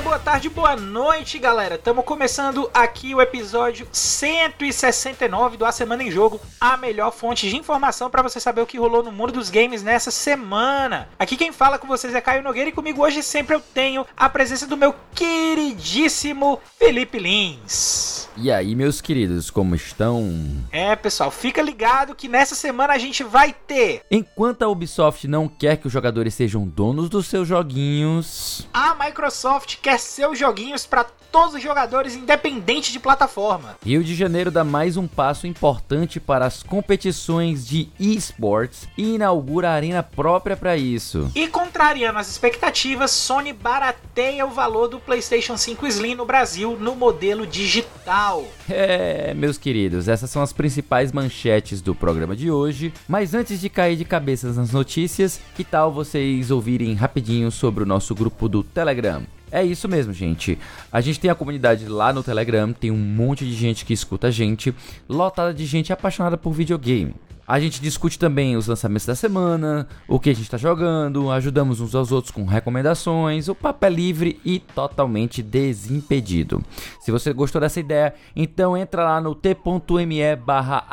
dia, boa tarde, boa noite, galera. Estamos começando aqui o episódio 169 do A Semana em Jogo, a melhor fonte de informação para você saber o que rolou no mundo dos games nessa semana. Aqui quem fala com vocês é Caio Nogueira e comigo hoje sempre eu tenho a presença do meu queridíssimo Felipe Lins. E aí, meus queridos, como estão? É, pessoal, fica ligado que nessa semana a gente vai ter. Enquanto a Ubisoft não quer que os jogadores sejam donos dos seus joguinhos, a Microsoft quer seus joguinhos para todos os jogadores, independente de plataforma. Rio de Janeiro dá mais um passo importante para as competições de esports e inaugura a arena própria para isso. E contrariando as expectativas, Sony barateia o valor do PlayStation 5 Slim no Brasil no modelo digital. É, meus queridos, essas são as principais manchetes do programa de hoje. Mas antes de cair de cabeça nas notícias, que tal vocês ouvirem rapidinho sobre o nosso grupo do Telegram? É isso mesmo, gente. A gente tem a comunidade lá no Telegram, tem um monte de gente que escuta a gente, lotada de gente apaixonada por videogame. A gente discute também os lançamentos da semana, o que a gente está jogando, ajudamos uns aos outros com recomendações, o papo é livre e totalmente desimpedido. Se você gostou dessa ideia, então entra lá no t.me barra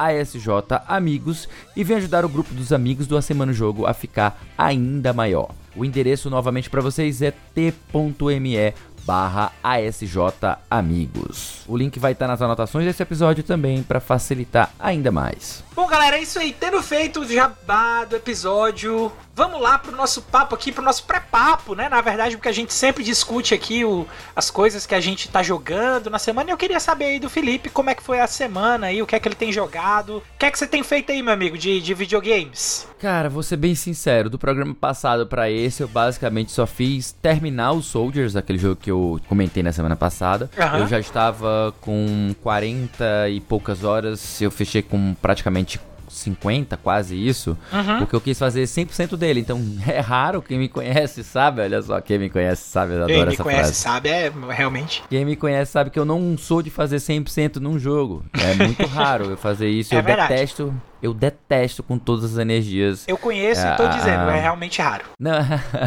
amigos e vem ajudar o grupo dos amigos do A Semana Jogo a ficar ainda maior. O endereço novamente para vocês é t.me barra ASJ Amigos. O link vai estar nas anotações desse episódio também para facilitar ainda mais. Bom, galera, é isso aí. Tendo feito o jabá do episódio, vamos lá pro nosso papo aqui, pro nosso pré-papo, né? Na verdade, porque a gente sempre discute aqui o, as coisas que a gente tá jogando na semana. E eu queria saber aí do Felipe como é que foi a semana aí, o que é que ele tem jogado. O que é que você tem feito aí, meu amigo, de, de videogames? Cara, vou ser bem sincero, do programa passado para esse, eu basicamente só fiz terminar o Soldiers, aquele jogo que eu comentei na semana passada. Uhum. Eu já estava com 40 e poucas horas, eu fechei com praticamente 50, quase isso, uhum. porque eu quis fazer 100% dele. Então é raro quem me conhece sabe, olha só, quem me conhece sabe, eu adoro essa frase. Quem me conhece sabe, é realmente. Quem me conhece sabe que eu não sou de fazer 100% num jogo. É muito raro eu fazer isso. É eu verdade. detesto eu detesto com todas as energias. Eu conheço e tô ah, dizendo, é realmente raro. Não,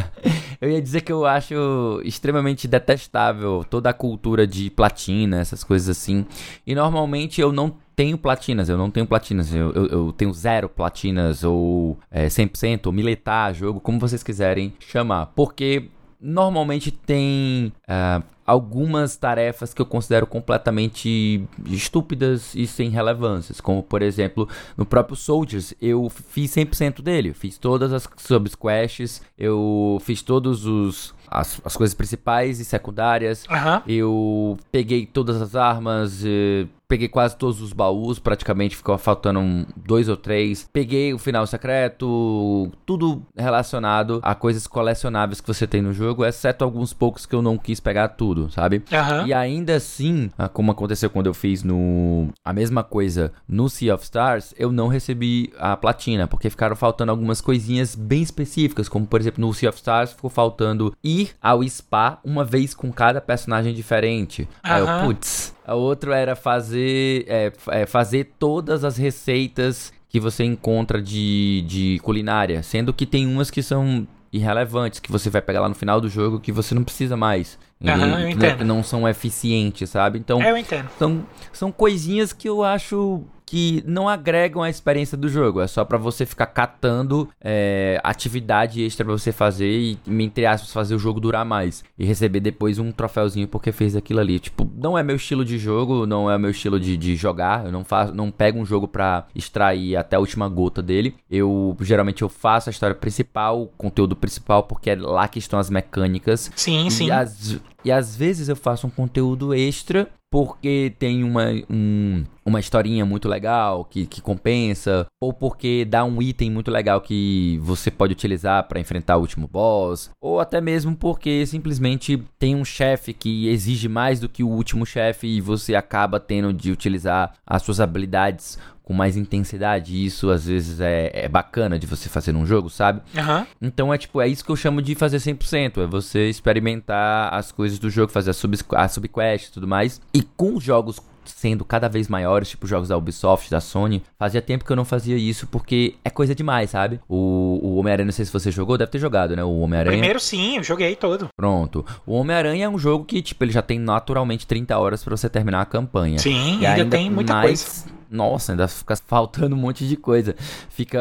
eu ia dizer que eu acho extremamente detestável toda a cultura de platina, essas coisas assim. E normalmente eu não tenho platinas, eu não tenho platinas, eu, eu, eu tenho zero platinas, ou é, 100%, ou militar, jogo, como vocês quiserem chamar. Porque normalmente tem uh, algumas tarefas que eu considero completamente estúpidas e sem relevâncias, como por exemplo, no próprio Soldiers, eu fiz 100% dele, fiz todas as subquests, eu fiz todos os as, as coisas principais e secundárias. Uhum. Eu peguei todas as armas, eh, peguei quase todos os baús, praticamente ficou faltando um, dois ou três. Peguei o final secreto, tudo relacionado a coisas colecionáveis que você tem no jogo, exceto alguns poucos que eu não quis pegar tudo, sabe? Uhum. E ainda assim, ah, como aconteceu quando eu fiz no a mesma coisa no Sea of Stars, eu não recebi a platina, porque ficaram faltando algumas coisinhas bem específicas, como por exemplo no Sea of Stars ficou faltando ir ao spa uma vez com cada personagem diferente. Uhum. Aí eu, putz, a outro era fazer, é, é, fazer todas as receitas que você encontra de, de culinária, sendo que tem umas que são irrelevantes, que você vai pegar lá no final do jogo que você não precisa mais. Uhum, e, que não são eficientes, sabe? Então, eu entendo. São, são coisinhas que eu acho que não agregam a experiência do jogo. É só para você ficar catando é, atividade extra pra você fazer e, entre aspas, fazer o jogo durar mais. E receber depois um troféuzinho porque fez aquilo ali. Tipo, não é meu estilo de jogo, não é meu estilo de, de jogar. Eu não faço, não pego um jogo pra extrair até a última gota dele. Eu geralmente eu faço a história principal, o conteúdo principal, porque é lá que estão as mecânicas. Sim, e sim. As, e às vezes eu faço um conteúdo extra porque tem uma, um, uma historinha muito legal que, que compensa, ou porque dá um item muito legal que você pode utilizar para enfrentar o último boss, ou até mesmo porque simplesmente tem um chefe que exige mais do que o último chefe e você acaba tendo de utilizar as suas habilidades com mais intensidade. E isso às vezes é, é bacana de você fazer num jogo, sabe? Uhum. Então é tipo, é isso que eu chamo de fazer 100%. É você experimentar as coisas do jogo, fazer a, sub, a subquest e tudo mais. E com jogos sendo cada vez maiores, tipo jogos da Ubisoft, da Sony. Fazia tempo que eu não fazia isso porque é coisa demais, sabe? O, o Homem-Aranha, não sei se você jogou, deve ter jogado, né? O Homem-Aranha. Primeiro sim, eu joguei todo. Pronto. O Homem-Aranha é um jogo que, tipo, ele já tem naturalmente 30 horas para você terminar a campanha. Sim, e ainda, ainda tem muita mais... coisa nossa, ainda fica faltando um monte de coisa. Fica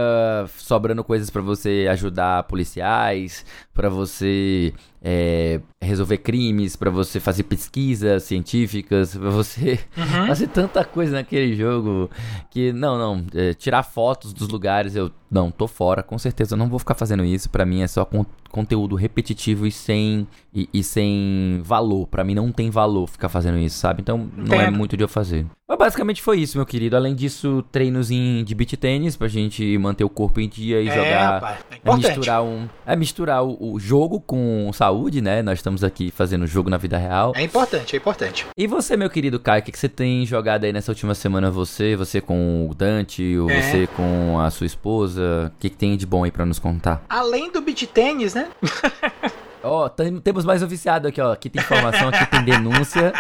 sobrando coisas para você ajudar policiais, para você é, resolver crimes, para você fazer pesquisas científicas, para você uhum. fazer tanta coisa naquele jogo que não, não, é, tirar fotos dos lugares eu não tô fora, com certeza eu não vou ficar fazendo isso. Para mim é só conteúdo repetitivo e sem e, e sem valor. Para mim não tem valor ficar fazendo isso, sabe? Então não é muito de eu fazer. Mas basicamente foi isso, meu querido. Além disso, treinos em, de beat tênis pra gente manter o corpo em dia e é, jogar. Rapaz, é, é misturar um. É misturar o, o, jogo com saúde, né? Nós estamos aqui fazendo jogo na vida real. É importante, é importante. E você, meu querido Caio, o que, que você tem jogado aí nessa última semana? Você, você com o Dante, ou é. você com a sua esposa? O que, que tem de bom aí pra nos contar? Além do beat tênis, né? Ó, oh, temos mais um viciado aqui, ó. Aqui tem informação, aqui tem denúncia.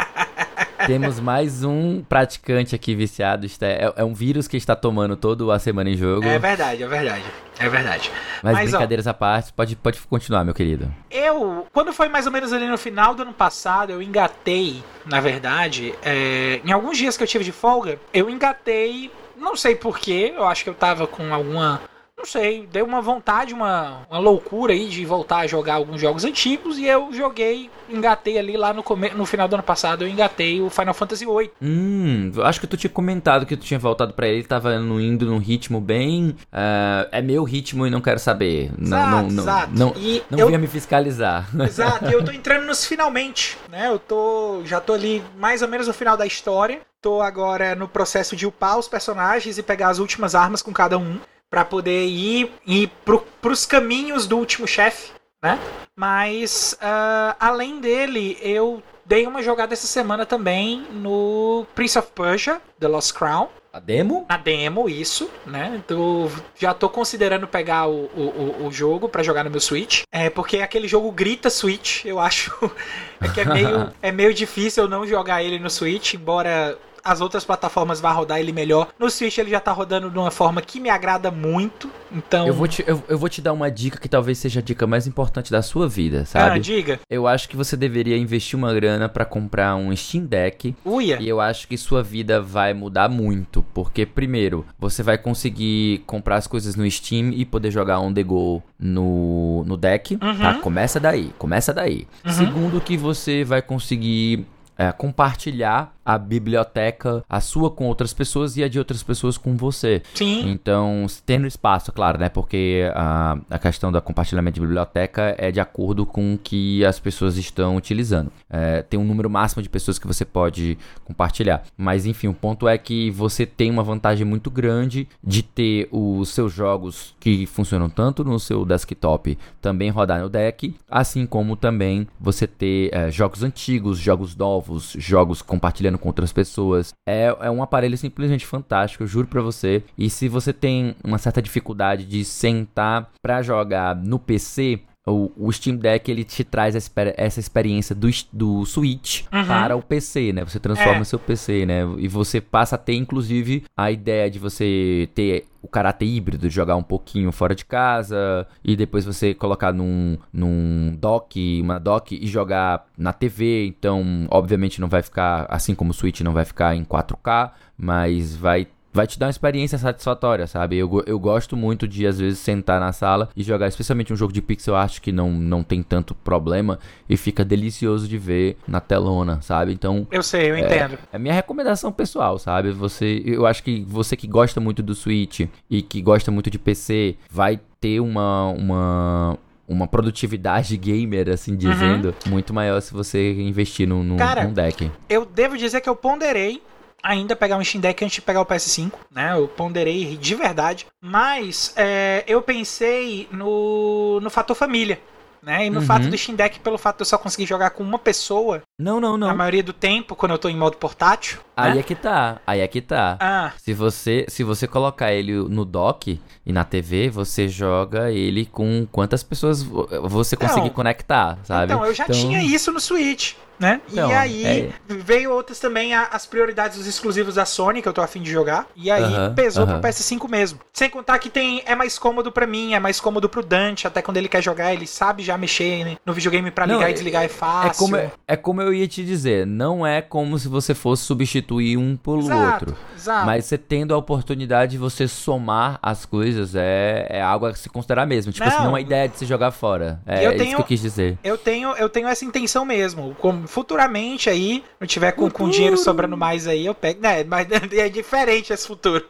Temos mais um praticante aqui viciado. É, é, um vírus que está tomando toda a semana em jogo. É verdade, é verdade. É verdade. Mas, Mas brincadeiras ó, à parte, pode, pode continuar, meu querido. Eu, quando foi mais ou menos ali no final do ano passado, eu engatei, na verdade, é, em alguns dias que eu tive de folga, eu engatei, não sei porquê, eu acho que eu tava com alguma não sei, deu uma vontade, uma, uma loucura aí de voltar a jogar alguns jogos antigos e eu joguei, engatei ali lá no, come, no final do ano passado, eu engatei o Final Fantasy VIII. Hum, acho que tu tinha comentado que tu tinha voltado para ele, tava indo num ritmo bem. Uh, é meu ritmo e não quero saber. Exato, não, não, exato. Não, e não, não eu, venha me fiscalizar. Exato, e eu tô entrando nos finalmente, né? Eu tô. Já tô ali mais ou menos no final da história. Tô agora no processo de upar os personagens e pegar as últimas armas com cada um para poder ir, ir pro, pros caminhos do último chefe, né? Mas uh, além dele, eu dei uma jogada essa semana também no Prince of Persia, The Lost Crown. A demo? A demo, isso, né? Tô, já tô considerando pegar o, o, o jogo para jogar no meu Switch. É, porque aquele jogo grita Switch, eu acho. é que é meio, é meio difícil eu não jogar ele no Switch, embora as outras plataformas vão rodar ele melhor. No Switch ele já tá rodando de uma forma que me agrada muito. Então. Eu vou te, eu, eu vou te dar uma dica que talvez seja a dica mais importante da sua vida, sabe? Ah, diga. Eu acho que você deveria investir uma grana para comprar um Steam Deck. Uia. E eu acho que sua vida vai mudar muito. Porque, primeiro, você vai conseguir comprar as coisas no Steam e poder jogar on the go no, no deck. Uhum. Tá? Começa daí. Começa daí. Uhum. Segundo, que você vai conseguir é, compartilhar a biblioteca, a sua com outras pessoas e a de outras pessoas com você. Sim. Então, tendo espaço, claro, né? Porque a, a questão do compartilhamento de biblioteca é de acordo com o que as pessoas estão utilizando. É, tem um número máximo de pessoas que você pode compartilhar. Mas, enfim, o ponto é que você tem uma vantagem muito grande de ter os seus jogos que funcionam tanto no seu desktop também rodar no deck, assim como também você ter é, jogos antigos, jogos novos, jogos compartilhando com outras pessoas. É, é um aparelho simplesmente fantástico, juro pra você. E se você tem uma certa dificuldade de sentar pra jogar no PC, o, o, Steam Deck ele te traz essa experiência do, do Switch uhum. para o PC, né? Você transforma é. seu PC, né? E você passa a ter, inclusive, a ideia de você ter o caráter híbrido, de jogar um pouquinho fora de casa e depois você colocar num, num dock, uma dock e jogar na TV. Então, obviamente, não vai ficar, assim como o Switch não vai ficar em 4K, mas vai vai te dar uma experiência satisfatória, sabe? Eu, eu gosto muito de, às vezes, sentar na sala e jogar, especialmente um jogo de pixel art que não, não tem tanto problema e fica delicioso de ver na telona, sabe? Então. Eu sei, eu é, entendo. É minha recomendação pessoal, sabe? Você, eu acho que você que gosta muito do Switch e que gosta muito de PC vai ter uma, uma, uma produtividade gamer, assim dizendo, uhum. muito maior se você investir num, num, Cara, num deck. Eu devo dizer que eu ponderei ainda pegar um Steam Deck antes de pegar o PS5, né? Eu ponderei de verdade. Mas é, eu pensei no, no fator família. Né? E no uhum. fato do Steam Deck, pelo fato de eu só conseguir jogar com uma pessoa. Não, não, não. A maioria do tempo, quando eu tô em modo portátil. Aí né? é que tá. Aí é que tá. Ah. Se você, se você colocar ele no dock e na TV, você joga ele com quantas pessoas você conseguir conectar, sabe? Então, eu já então... tinha isso no Switch. Né? Então, e aí é... veio outras também as prioridades dos exclusivos da Sony, que eu tô afim de jogar. E aí uh -huh, pesou uh -huh. pro PS5 mesmo. Sem contar que tem é mais cômodo para mim, é mais cômodo pro Dante, até quando ele quer jogar, ele sabe já mexer né? no videogame para ligar não, e desligar é, é fácil. É como, é como eu ia te dizer, não é como se você fosse substituir um pelo exato, outro. Exato. Mas você tendo a oportunidade de você somar as coisas é, é algo a se considerar mesmo. Tipo não, assim, não é ideia de se jogar fora. É, eu tenho, isso que eu quis dizer. Eu tenho, eu tenho essa intenção mesmo. Como futuramente aí, não tiver com, com dinheiro sobrando mais aí, eu pego. Né, mas é diferente esse futuro.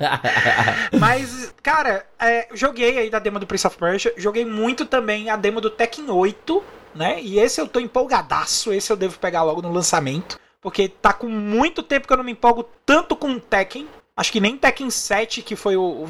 mas, cara, é, joguei aí da demo do Prince of Persia, joguei muito também a demo do Tekken 8, né? E esse eu tô empolgadaço, esse eu devo pegar logo no lançamento. Porque tá com muito tempo que eu não me empolgo tanto com Tekken. Acho que nem Tekken 7, que foi o,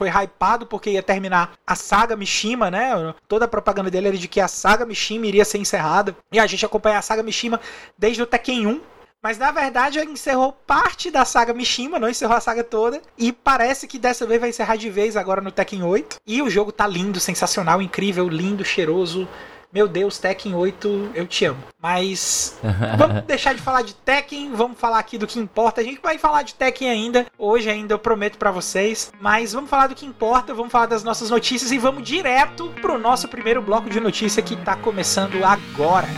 foi hypado porque ia terminar a saga Mishima, né? Toda a propaganda dele era de que a saga Mishima iria ser encerrada. E a gente acompanha a saga Mishima desde o Tekken 1. Mas na verdade encerrou parte da saga Mishima, não encerrou a saga toda. E parece que dessa vez vai encerrar de vez agora no Tekken 8. E o jogo tá lindo, sensacional, incrível, lindo, cheiroso. Meu Deus, Tekken 8, eu te amo. Mas vamos deixar de falar de Tekken, vamos falar aqui do que importa. A gente vai falar de Tekken ainda, hoje ainda eu prometo para vocês. Mas vamos falar do que importa, vamos falar das nossas notícias e vamos direto pro nosso primeiro bloco de notícia que tá começando agora.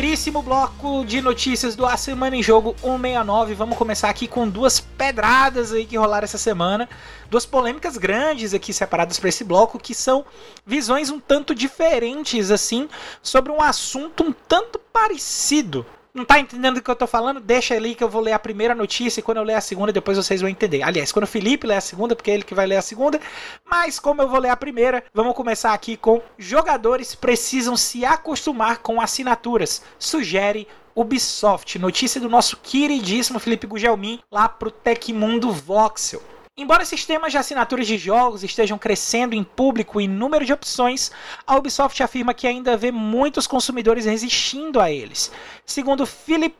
Primeiríssimo bloco de notícias do A Semana em Jogo 169. Vamos começar aqui com duas pedradas aí que rolaram essa semana. Duas polêmicas grandes aqui separadas para esse bloco, que são visões um tanto diferentes, assim, sobre um assunto um tanto parecido não tá entendendo o que eu tô falando? Deixa ali que eu vou ler a primeira notícia e quando eu ler a segunda, depois vocês vão entender. Aliás, quando o Felipe ler a segunda, porque é ele que vai ler a segunda. Mas como eu vou ler a primeira, vamos começar aqui com jogadores precisam se acostumar com assinaturas. Sugere Ubisoft. Notícia do nosso queridíssimo Felipe Gugelmin lá pro Tecmundo Voxel. Embora sistemas de assinaturas de jogos estejam crescendo em público e número de opções, a Ubisoft afirma que ainda vê muitos consumidores resistindo a eles. Segundo Philip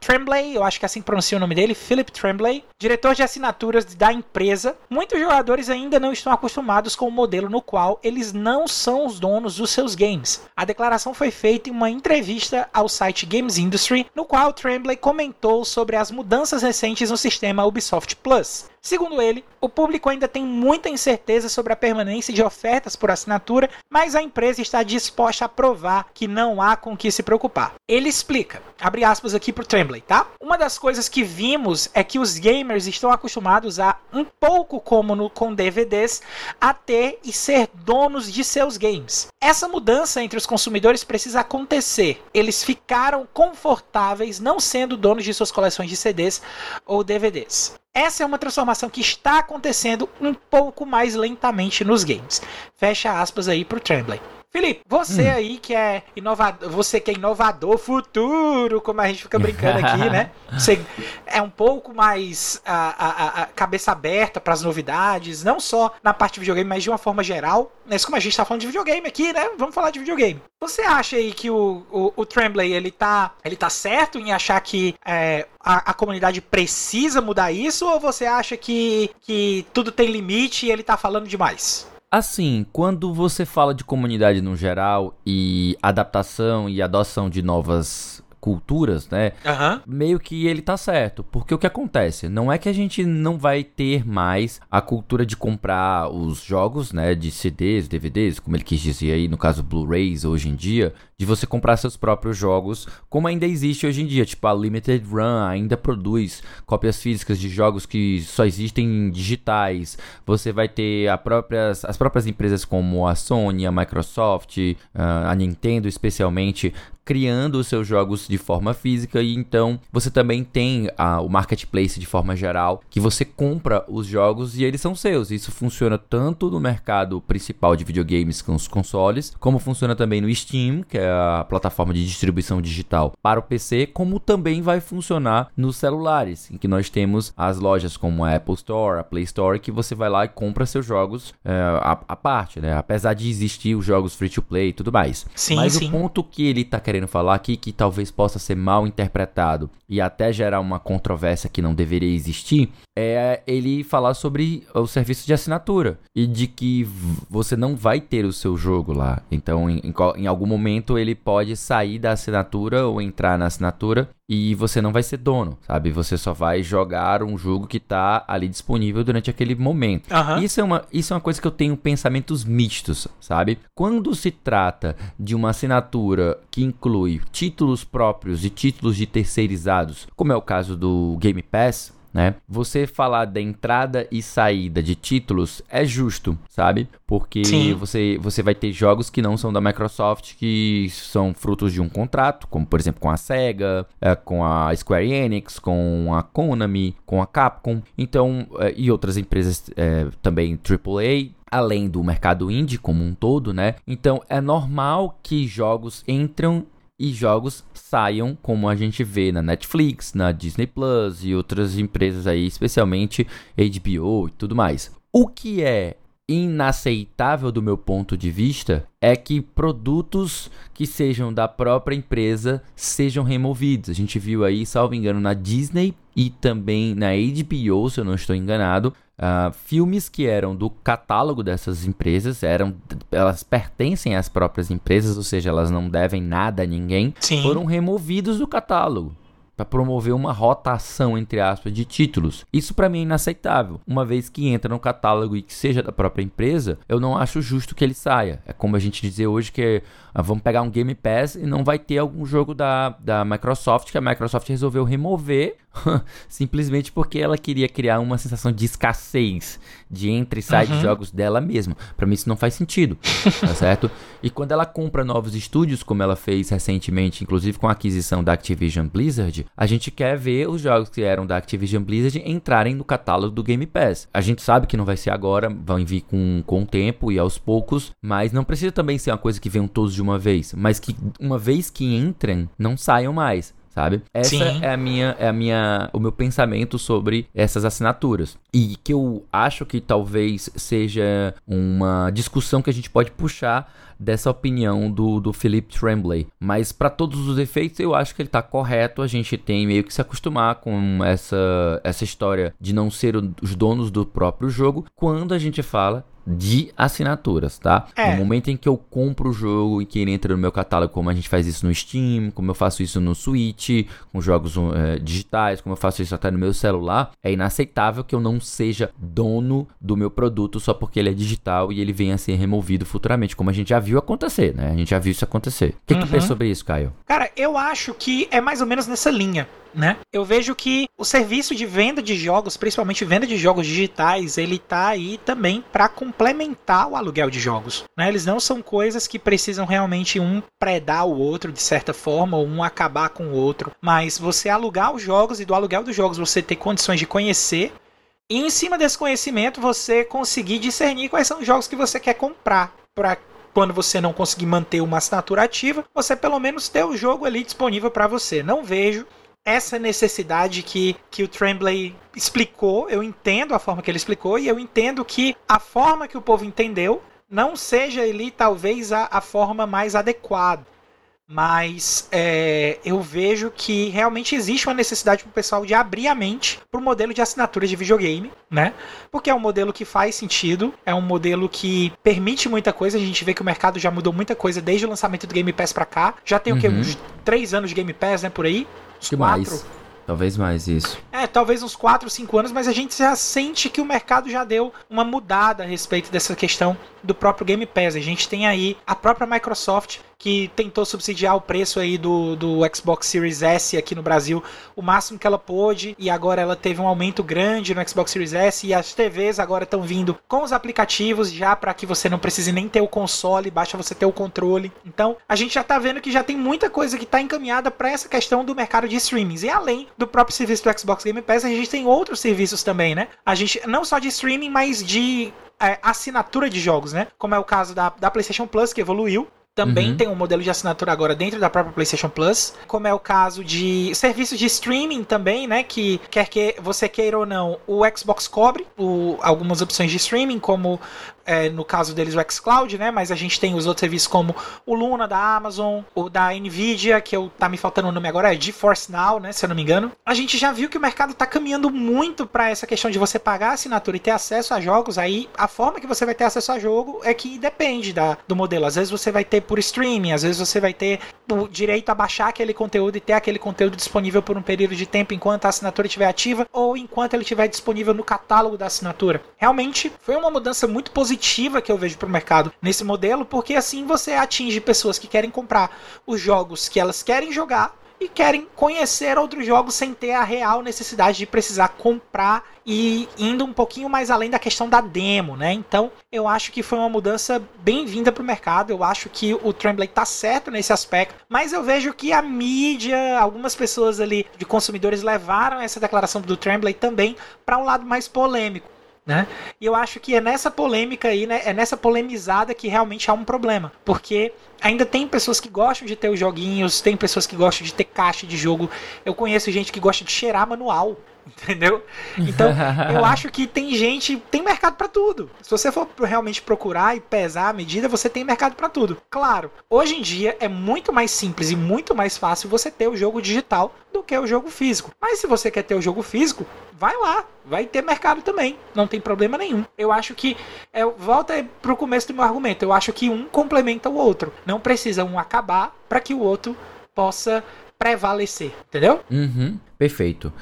Tremblay, eu acho que é assim pronuncia o nome dele, Philip Tremblay, diretor de assinaturas da empresa. Muitos jogadores ainda não estão acostumados com o modelo no qual eles não são os donos dos seus games. A declaração foi feita em uma entrevista ao site Games Industry, no qual Tremblay comentou sobre as mudanças recentes no sistema Ubisoft Plus. Segundo ele, o público ainda tem muita incerteza sobre a permanência de ofertas por assinatura, mas a empresa está disposta a provar que não há com que se preocupar. Ele explica, abre aspas aqui para o Tremblay, tá? Uma das coisas que vimos é que os gamers estão acostumados a, um pouco como no, com DVDs, a ter e ser donos de seus games. Essa mudança entre os consumidores precisa acontecer. Eles ficaram confortáveis não sendo donos de suas coleções de CDs ou DVDs. Essa é uma transformação que está acontecendo um pouco mais lentamente nos games. Fecha aspas aí pro Tremblay. Felipe, você hum. aí que é inovador, você que é inovador futuro, como a gente fica brincando aqui, né? Você é um pouco mais a, a, a cabeça aberta para as novidades, não só na parte de videogame, mas de uma forma geral. Mas como a gente está falando de videogame aqui, né? Vamos falar de videogame. Você acha aí que o, o, o Tremblay ele tá, ele tá certo em achar que é, a, a, comunidade precisa mudar isso ou você acha que, que tudo tem limite e ele tá falando demais? Assim, quando você fala de comunidade no geral e adaptação e adoção de novas culturas, né? Uhum. Meio que ele tá certo. Porque o que acontece? Não é que a gente não vai ter mais a cultura de comprar os jogos, né? De CDs, DVDs, como ele quis dizer aí, no caso Blu-rays hoje em dia, de você comprar seus próprios jogos, como ainda existe hoje em dia. Tipo, a Limited Run ainda produz cópias físicas de jogos que só existem digitais. Você vai ter próprias, as próprias empresas como a Sony, a Microsoft, ah, a Nintendo especialmente, criando os seus jogos de forma física e então você também tem a, o marketplace de forma geral que você compra os jogos e eles são seus. Isso funciona tanto no mercado principal de videogames com os consoles, como funciona também no Steam, que é a plataforma de distribuição digital para o PC, como também vai funcionar nos celulares, em que nós temos as lojas como a Apple Store, a Play Store, que você vai lá e compra seus jogos é, à, à parte, né? Apesar de existir os jogos free to play e tudo mais. Sim, Mas sim. o ponto que ele está querendo querendo falar aqui que talvez possa ser mal interpretado e até gerar uma controvérsia que não deveria existir, é ele falar sobre o serviço de assinatura e de que você não vai ter o seu jogo lá. Então, em, em, algum momento ele pode sair da assinatura ou entrar na assinatura e você não vai ser dono, sabe? Você só vai jogar um jogo que está ali disponível durante aquele momento. Uhum. Isso, é uma, isso é uma coisa que eu tenho pensamentos mistos, sabe? Quando se trata de uma assinatura que inclui títulos próprios e títulos de terceirizados, como é o caso do Game Pass, né? Você falar da entrada e saída de títulos é justo, sabe? Porque você, você vai ter jogos que não são da Microsoft, que são frutos de um contrato, como por exemplo com a Sega, é, com a Square Enix, com a Konami, com a Capcom, então é, e outras empresas é, também AAA, além do mercado indie como um todo, né? Então é normal que jogos entram e jogos saiam, como a gente vê na Netflix, na Disney Plus e outras empresas aí, especialmente HBO e tudo mais. O que é inaceitável do meu ponto de vista é que produtos que sejam da própria empresa sejam removidos. A gente viu aí, salvo engano, na Disney e também na HBO, se eu não estou enganado, uh, filmes que eram do catálogo dessas empresas, eram, elas pertencem às próprias empresas, ou seja, elas não devem nada a ninguém, Sim. foram removidos do catálogo para promover uma rotação entre aspas de títulos. Isso para mim é inaceitável. Uma vez que entra no catálogo e que seja da própria empresa, eu não acho justo que ele saia. É como a gente dizer hoje que ah, vamos pegar um Game Pass e não vai ter algum jogo da, da Microsoft que a Microsoft resolveu remover simplesmente porque ela queria criar uma sensação de escassez de entre e sai uhum. de jogos dela mesma. Para mim isso não faz sentido, tá certo? E quando ela compra novos estúdios, como ela fez recentemente, inclusive com a aquisição da Activision Blizzard, a gente quer ver os jogos que eram da Activision Blizzard entrarem no catálogo do Game Pass. A gente sabe que não vai ser agora, vão vir com, com o tempo e aos poucos, mas não precisa também ser uma coisa que venham todos de uma vez, mas que uma vez que entrem, não saiam mais sabe? Essa Sim. é a minha é a minha o meu pensamento sobre essas assinaturas. E que eu acho que talvez seja uma discussão que a gente pode puxar dessa opinião do, do Philip Tremblay. Mas para todos os efeitos, eu acho que ele está correto. A gente tem meio que se acostumar com essa, essa história de não ser os donos do próprio jogo quando a gente fala de assinaturas, tá? É. No momento em que eu compro o jogo e que ele entra no meu catálogo, como a gente faz isso no Steam, como eu faço isso no Switch, com jogos é, digitais, como eu faço isso até no meu celular, é inaceitável que eu não seja dono do meu produto só porque ele é digital e ele venha a ser removido futuramente, como a gente já viu acontecer, né? A gente já viu isso acontecer. O que, uhum. que tu pensa sobre isso, Caio? Cara, eu acho que é mais ou menos nessa linha né? Eu vejo que o serviço de venda de jogos, principalmente venda de jogos digitais, ele tá aí também para complementar o aluguel de jogos, né? Eles não são coisas que precisam realmente um predar o outro de certa forma ou um acabar com o outro, mas você alugar os jogos e do aluguel dos jogos você ter condições de conhecer e em cima desse conhecimento você conseguir discernir quais são os jogos que você quer comprar para quando você não conseguir manter uma assinatura ativa, você pelo menos ter o jogo ali disponível para você. Não vejo essa necessidade que, que o Tremblay explicou, eu entendo a forma que ele explicou, e eu entendo que a forma que o povo entendeu não seja ali talvez a, a forma mais adequada. Mas é, eu vejo que realmente existe uma necessidade para o pessoal de abrir a mente para o modelo de assinatura de videogame, né? Porque é um modelo que faz sentido, é um modelo que permite muita coisa. A gente vê que o mercado já mudou muita coisa desde o lançamento do Game Pass para cá. Já tem uhum. o quê? Uns três anos de Game Pass, né? Por aí. Uns que quatro. mais. Talvez mais isso. É, talvez uns 4, 5 anos, mas a gente já sente que o mercado já deu uma mudada a respeito dessa questão do próprio Game Pass. A gente tem aí a própria Microsoft que tentou subsidiar o preço aí do, do Xbox Series S aqui no Brasil o máximo que ela pôde e agora ela teve um aumento grande no Xbox Series S e as TVs agora estão vindo com os aplicativos já para que você não precise nem ter o console, basta você ter o controle. Então, a gente já tá vendo que já tem muita coisa que tá encaminhada para essa questão do mercado de streamings. E além do próprio serviço do Xbox Game Pass, a gente tem outros serviços também, né? A gente não só de streaming, mas de é, assinatura de jogos, né? Como é o caso da, da PlayStation Plus, que evoluiu. Também uhum. tem um modelo de assinatura agora dentro da própria PlayStation Plus, como é o caso de serviços de streaming também, né? Que quer que você queira ou não, o Xbox cobre o, algumas opções de streaming, como é, no caso deles o xCloud, né? Mas a gente tem os outros serviços como o Luna da Amazon, o da Nvidia, que eu tá me faltando o nome agora, é GeForce Now, né? Se eu não me engano. A gente já viu que o mercado tá caminhando muito para essa questão de você pagar a assinatura e ter acesso a jogos. Aí a forma que você vai ter acesso a jogo é que depende da, do modelo. Às vezes você vai ter por streaming, às vezes você vai ter o direito a baixar aquele conteúdo e ter aquele conteúdo disponível por um período de tempo enquanto a assinatura estiver ativa ou enquanto ele estiver disponível no catálogo da assinatura. Realmente foi uma mudança muito positiva que eu vejo para o mercado nesse modelo, porque assim você atinge pessoas que querem comprar os jogos que elas querem jogar e querem conhecer outros jogos sem ter a real necessidade de precisar comprar e indo um pouquinho mais além da questão da demo, né? Então, eu acho que foi uma mudança bem-vinda para o mercado. Eu acho que o Tremblay tá certo nesse aspecto, mas eu vejo que a mídia, algumas pessoas ali de consumidores levaram essa declaração do Tremblay também para um lado mais polêmico. Né? E eu acho que é nessa polêmica aí, né, é nessa polemizada que realmente há um problema, porque ainda tem pessoas que gostam de ter os joguinhos, tem pessoas que gostam de ter caixa de jogo. Eu conheço gente que gosta de cheirar manual. Entendeu? Então, eu acho que tem gente, tem mercado para tudo. Se você for realmente procurar e pesar a medida, você tem mercado para tudo. Claro, hoje em dia é muito mais simples e muito mais fácil você ter o jogo digital do que o jogo físico. Mas se você quer ter o jogo físico, vai lá, vai ter mercado também, não tem problema nenhum. Eu acho que é, volta pro começo do meu argumento. Eu acho que um complementa o outro. Não precisa um acabar para que o outro possa prevalecer, entendeu? Uhum, perfeito.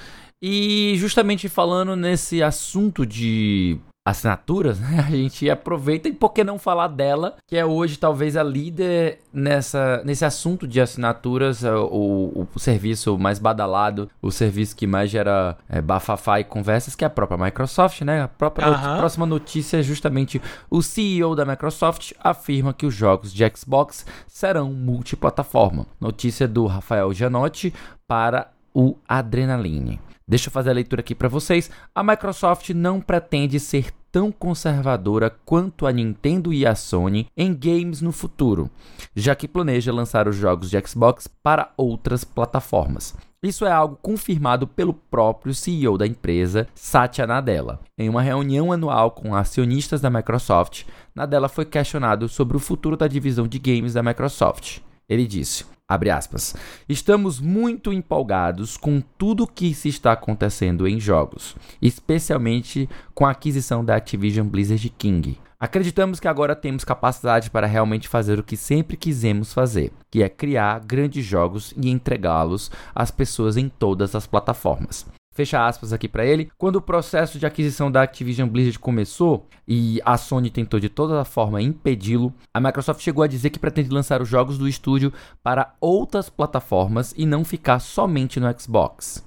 E justamente falando nesse assunto de assinaturas, né? A gente aproveita e por que não falar dela, que é hoje talvez a líder nessa, nesse assunto de assinaturas, é, o, o serviço mais badalado, o serviço que mais gera é, bafafá e conversas, que é a própria Microsoft, né? A própria próxima notícia é justamente o CEO da Microsoft afirma que os jogos de Xbox serão multiplataforma. Notícia do Rafael Janotti para o Adrenaline. Deixa eu fazer a leitura aqui para vocês. A Microsoft não pretende ser tão conservadora quanto a Nintendo e a Sony em games no futuro, já que planeja lançar os jogos de Xbox para outras plataformas. Isso é algo confirmado pelo próprio CEO da empresa, Satya Nadella. Em uma reunião anual com acionistas da Microsoft, Nadella foi questionado sobre o futuro da divisão de games da Microsoft. Ele disse: Abre aspas. Estamos muito empolgados com tudo que se está acontecendo em jogos, especialmente com a aquisição da Activision Blizzard King. Acreditamos que agora temos capacidade para realmente fazer o que sempre quisemos fazer, que é criar grandes jogos e entregá-los às pessoas em todas as plataformas fecha aspas aqui para ele. Quando o processo de aquisição da Activision Blizzard começou e a Sony tentou de toda forma impedi-lo, a Microsoft chegou a dizer que pretende lançar os jogos do estúdio para outras plataformas e não ficar somente no Xbox.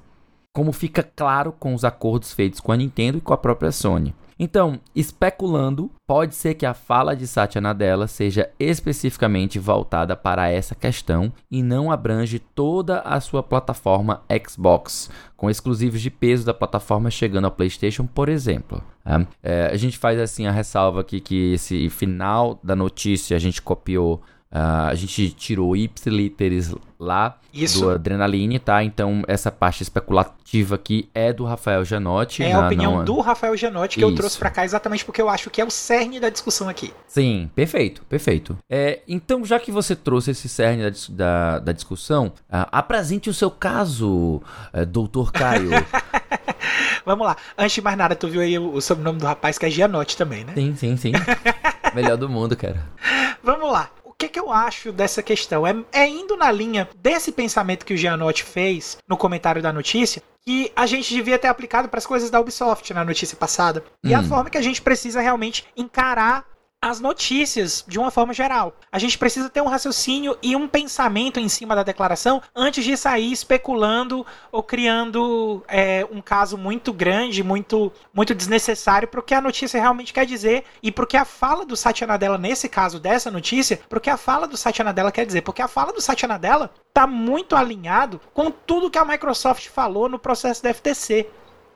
Como fica claro com os acordos feitos com a Nintendo e com a própria Sony. Então, especulando, pode ser que a fala de Satya Nadella seja especificamente voltada para essa questão e não abrange toda a sua plataforma Xbox, com exclusivos de peso da plataforma chegando ao PlayStation, por exemplo. É, a gente faz assim a ressalva aqui que esse final da notícia a gente copiou Uh, a gente tirou ipsiliteres lá Isso. do Adrenaline, tá? Então essa parte especulativa aqui é do Rafael Janotti. É a opinião do Rafael Janotti que Isso. eu trouxe para cá exatamente porque eu acho que é o cerne da discussão aqui. Sim, perfeito, perfeito. É, então, já que você trouxe esse cerne da, da, da discussão, uh, apresente o seu caso, uh, doutor Caio. Vamos lá. Antes de mais nada, tu viu aí o, o sobrenome do rapaz que é Gianotti também, né? Sim, sim, sim. Melhor do mundo, cara. Vamos lá que, que eu acho dessa questão? É, é indo na linha desse pensamento que o Gianotti fez no comentário da notícia, que a gente devia ter aplicado para as coisas da Ubisoft na notícia passada. E a hum. forma que a gente precisa realmente encarar as notícias de uma forma geral. A gente precisa ter um raciocínio e um pensamento em cima da declaração antes de sair especulando ou criando é, um caso muito grande, muito, muito desnecessário para o que a notícia realmente quer dizer e para o que a fala do Satya Nadella, nesse caso dessa notícia, para o que a fala do Satya Nadella quer dizer. Porque a fala do Satya Nadella está muito alinhado com tudo que a Microsoft falou no processo da FTC.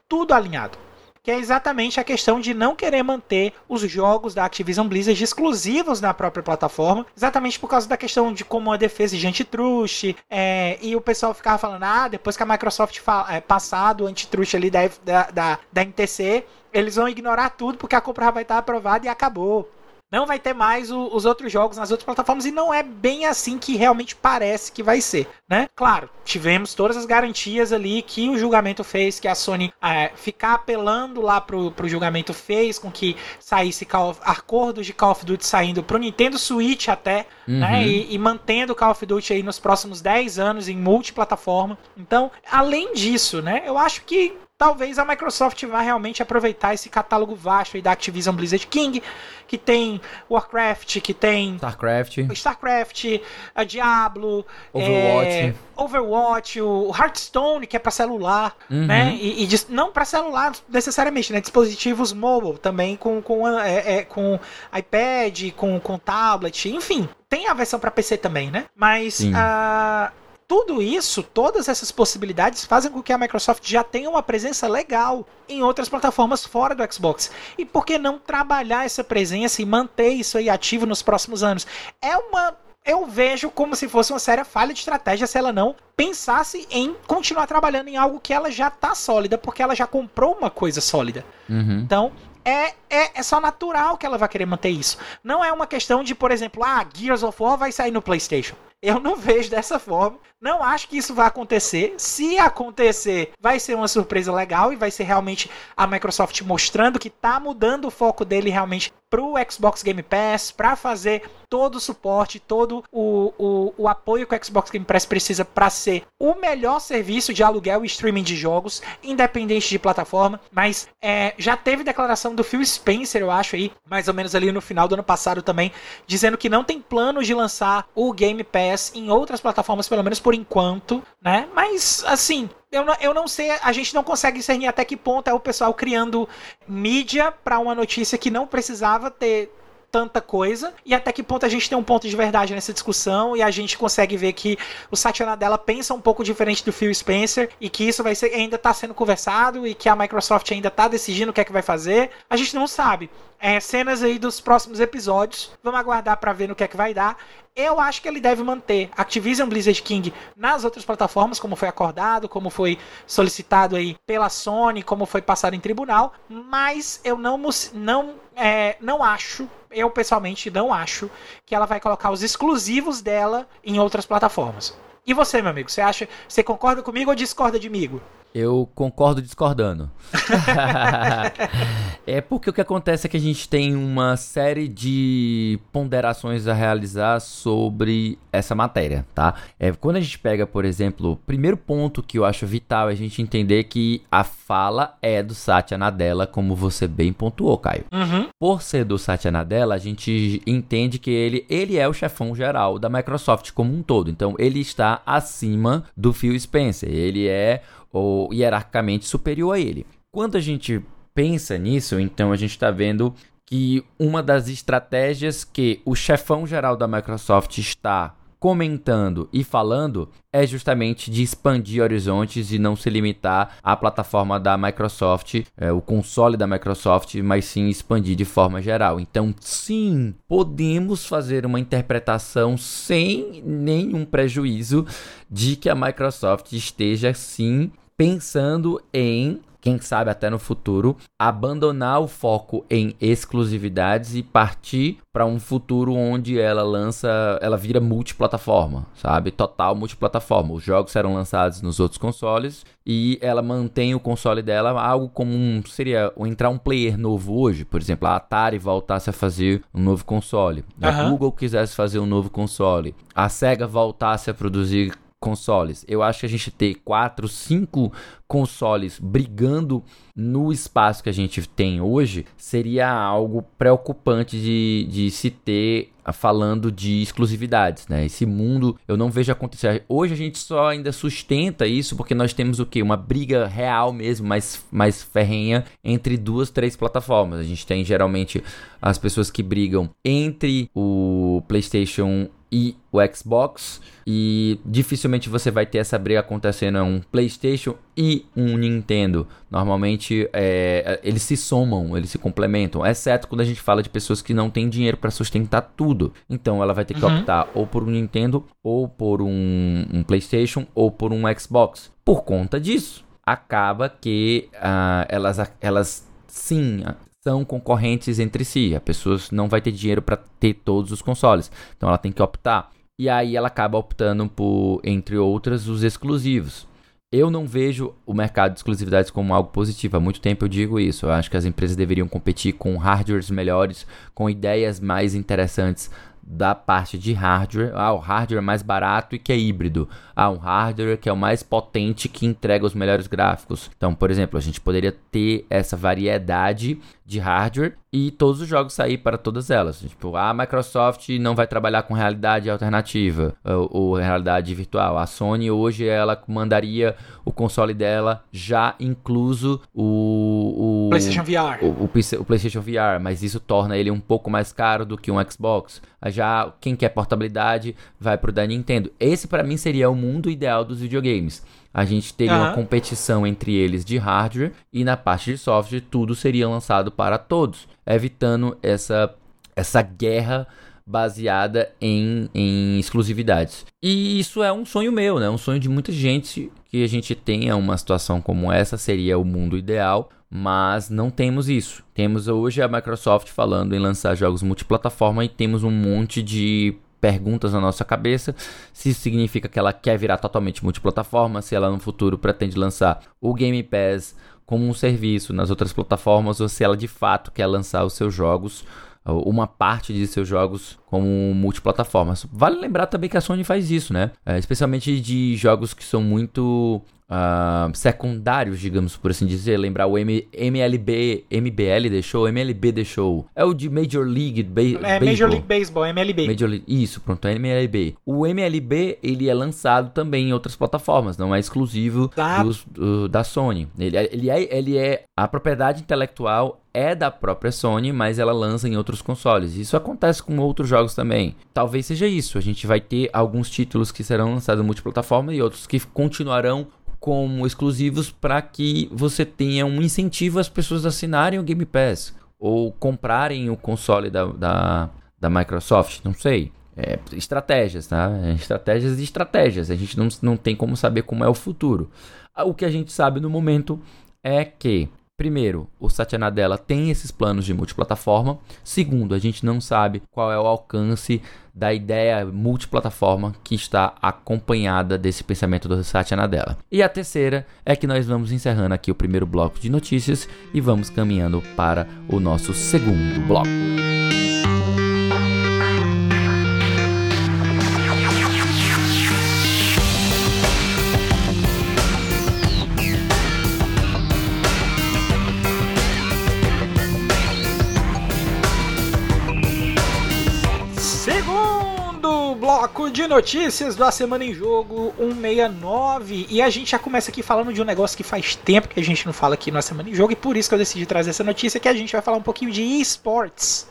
Tudo alinhado que é exatamente a questão de não querer manter os jogos da Activision Blizzard exclusivos na própria plataforma, exatamente por causa da questão de como a defesa de antitrust, é, e o pessoal ficava falando, ah, depois que a Microsoft é, passar do antitrust ali da, da, da, da NTC, eles vão ignorar tudo porque a compra vai estar aprovada e acabou. Não vai ter mais o, os outros jogos nas outras plataformas e não é bem assim que realmente parece que vai ser, né? Claro, tivemos todas as garantias ali que o julgamento fez, que a Sony é, ficar apelando lá pro, pro julgamento fez com que saísse Call acordos de Call of Duty saindo pro Nintendo Switch até, né? uhum. né? E, e mantendo Call of Duty aí nos próximos 10 anos em multiplataforma. Então, além disso, né? Eu acho que talvez a Microsoft vá realmente aproveitar esse catálogo vasto da Activision Blizzard King, que tem Warcraft, que tem Starcraft, Starcraft, a Diablo, Overwatch, é, Overwatch, o Hearthstone, que é para celular, uhum. né? E, e não para celular necessariamente, né? Dispositivos mobile também com com, é, é, com iPad, com, com tablet, enfim. Tem a versão para PC também, né? Mas tudo isso, todas essas possibilidades fazem com que a Microsoft já tenha uma presença legal em outras plataformas fora do Xbox. E por que não trabalhar essa presença e manter isso aí ativo nos próximos anos? É uma eu vejo como se fosse uma séria falha de estratégia se ela não pensasse em continuar trabalhando em algo que ela já está sólida, porque ela já comprou uma coisa sólida. Uhum. Então, é, é, é só natural que ela vai querer manter isso. Não é uma questão de, por exemplo, ah, Gears of War vai sair no PlayStation. Eu não vejo dessa forma. Não acho que isso vai acontecer. Se acontecer, vai ser uma surpresa legal e vai ser realmente a Microsoft mostrando que está mudando o foco dele realmente pro Xbox Game Pass, para fazer todo o suporte, todo o, o, o apoio que o Xbox Game Pass precisa para ser o melhor serviço de aluguel e streaming de jogos, independente de plataforma. Mas é, já teve declaração do Phil Spencer, eu acho aí, mais ou menos ali no final do ano passado também, dizendo que não tem planos de lançar o Game Pass em outras plataformas, pelo menos por enquanto, né? Mas assim, eu não, eu não sei, a gente não consegue discernir até que ponto é o pessoal criando mídia para uma notícia que não precisava ter tanta coisa e até que ponto a gente tem um ponto de verdade nessa discussão e a gente consegue ver que o Satya Nadella pensa um pouco diferente do Phil Spencer e que isso vai ser ainda está sendo conversado e que a Microsoft ainda está decidindo o que é que vai fazer. A gente não sabe. É, cenas aí dos próximos episódios. Vamos aguardar para ver no que é que vai dar. Eu acho que ele deve manter Activision Blizzard King nas outras plataformas, como foi acordado, como foi solicitado aí pela Sony, como foi passado em tribunal, mas eu não, não, é, não acho, eu pessoalmente não acho, que ela vai colocar os exclusivos dela em outras plataformas. E você, meu amigo, você acha, você concorda comigo ou discorda de mim? Eu concordo discordando. é porque o que acontece é que a gente tem uma série de ponderações a realizar sobre essa matéria, tá? É, quando a gente pega, por exemplo, o primeiro ponto que eu acho vital é a gente entender que a fala é do Satya Nadella, como você bem pontuou, Caio. Uhum. Por ser do Satya Nadella, a gente entende que ele, ele é o chefão geral da Microsoft como um todo. Então, ele está acima do Phil Spencer. Ele é ou hierarquicamente superior a ele. Quando a gente pensa nisso, então a gente está vendo que uma das estratégias que o chefão geral da Microsoft está comentando e falando é justamente de expandir horizontes e não se limitar à plataforma da Microsoft, é, o console da Microsoft, mas sim expandir de forma geral. Então, sim, podemos fazer uma interpretação sem nenhum prejuízo de que a Microsoft esteja sim pensando em quem sabe até no futuro, abandonar o foco em exclusividades e partir para um futuro onde ela lança, ela vira multiplataforma, sabe? Total multiplataforma. Os jogos serão lançados nos outros consoles e ela mantém o console dela algo como seria entrar um player novo hoje, por exemplo, a Atari voltasse a fazer um novo console, uhum. a Google quisesse fazer um novo console, a Sega voltasse a produzir consoles. Eu acho que a gente ter quatro, cinco consoles brigando no espaço que a gente tem hoje seria algo preocupante de, de se ter ah, falando de exclusividades, né? Esse mundo eu não vejo acontecer. Hoje a gente só ainda sustenta isso porque nós temos o que? Uma briga real mesmo, mais, mais ferrenha entre duas, três plataformas. A gente tem geralmente as pessoas que brigam entre o PlayStation e o Xbox. E dificilmente você vai ter essa briga acontecendo um PlayStation e um Nintendo. Normalmente é, eles se somam, eles se complementam, exceto quando a gente fala de pessoas que não têm dinheiro para sustentar tudo. Então ela vai ter que uhum. optar ou por um Nintendo, ou por um, um PlayStation, ou por um Xbox. Por conta disso, acaba que uh, elas, elas sim são concorrentes entre si. A pessoa não vai ter dinheiro para ter todos os consoles. Então ela tem que optar. E aí ela acaba optando por, entre outras, os exclusivos. Eu não vejo o mercado de exclusividades como algo positivo. Há muito tempo eu digo isso. Eu acho que as empresas deveriam competir com hardwares melhores, com ideias mais interessantes da parte de hardware. Ah, o hardware é mais barato e que é híbrido. Ah, um hardware que é o mais potente que entrega os melhores gráficos. Então, por exemplo, a gente poderia ter essa variedade de hardware e todos os jogos sair para todas elas. Tipo, a Microsoft não vai trabalhar com realidade alternativa ou, ou, realidade virtual. A Sony hoje ela mandaria o console dela já incluso o, o PlayStation VR. O, o, o, PlayStation VR, mas isso torna ele um pouco mais caro do que um Xbox. Já quem quer portabilidade vai para o da Nintendo. Esse para mim seria o mundo ideal dos videogames a gente teria uhum. uma competição entre eles de hardware e na parte de software tudo seria lançado para todos, evitando essa, essa guerra baseada em, em exclusividades. E isso é um sonho meu, né? Um sonho de muita gente que a gente tenha uma situação como essa, seria o mundo ideal, mas não temos isso. Temos hoje a Microsoft falando em lançar jogos multiplataforma e temos um monte de perguntas na nossa cabeça. Se isso significa que ela quer virar totalmente multiplataforma, se ela no futuro pretende lançar o Game Pass como um serviço nas outras plataformas, ou se ela de fato quer lançar os seus jogos, uma parte de seus jogos como multiplataformas. Vale lembrar também que a Sony faz isso, né? É, especialmente de jogos que são muito uh, secundários, digamos por assim dizer. Lembrar o M MLB, MBL deixou, MLB deixou. É o de Major League ba É Baseball. Major League Baseball, MLB. Major League, isso, pronto, é MLB. O MLB, ele é lançado também em outras plataformas, não é exclusivo dos, do, da Sony. Ele, é, ele, é, ele é a propriedade intelectual é da própria Sony, mas ela lança em outros consoles. Isso acontece com outros jogos também. Talvez seja isso. A gente vai ter alguns títulos que serão lançados multiplataforma e outros que continuarão como exclusivos para que você tenha um incentivo às pessoas assinarem o Game Pass ou comprarem o console da, da, da Microsoft, não sei. É, estratégias, tá? É, estratégias e estratégias. A gente não, não tem como saber como é o futuro. O que a gente sabe no momento é que Primeiro, o Satya Nadella tem esses planos de multiplataforma. Segundo, a gente não sabe qual é o alcance da ideia multiplataforma que está acompanhada desse pensamento do Satya Nadella. E a terceira é que nós vamos encerrando aqui o primeiro bloco de notícias e vamos caminhando para o nosso segundo bloco. Bloco de notícias da Semana em Jogo 169. E a gente já começa aqui falando de um negócio que faz tempo que a gente não fala aqui na Semana em Jogo. E por isso que eu decidi trazer essa notícia, que a gente vai falar um pouquinho de esportes.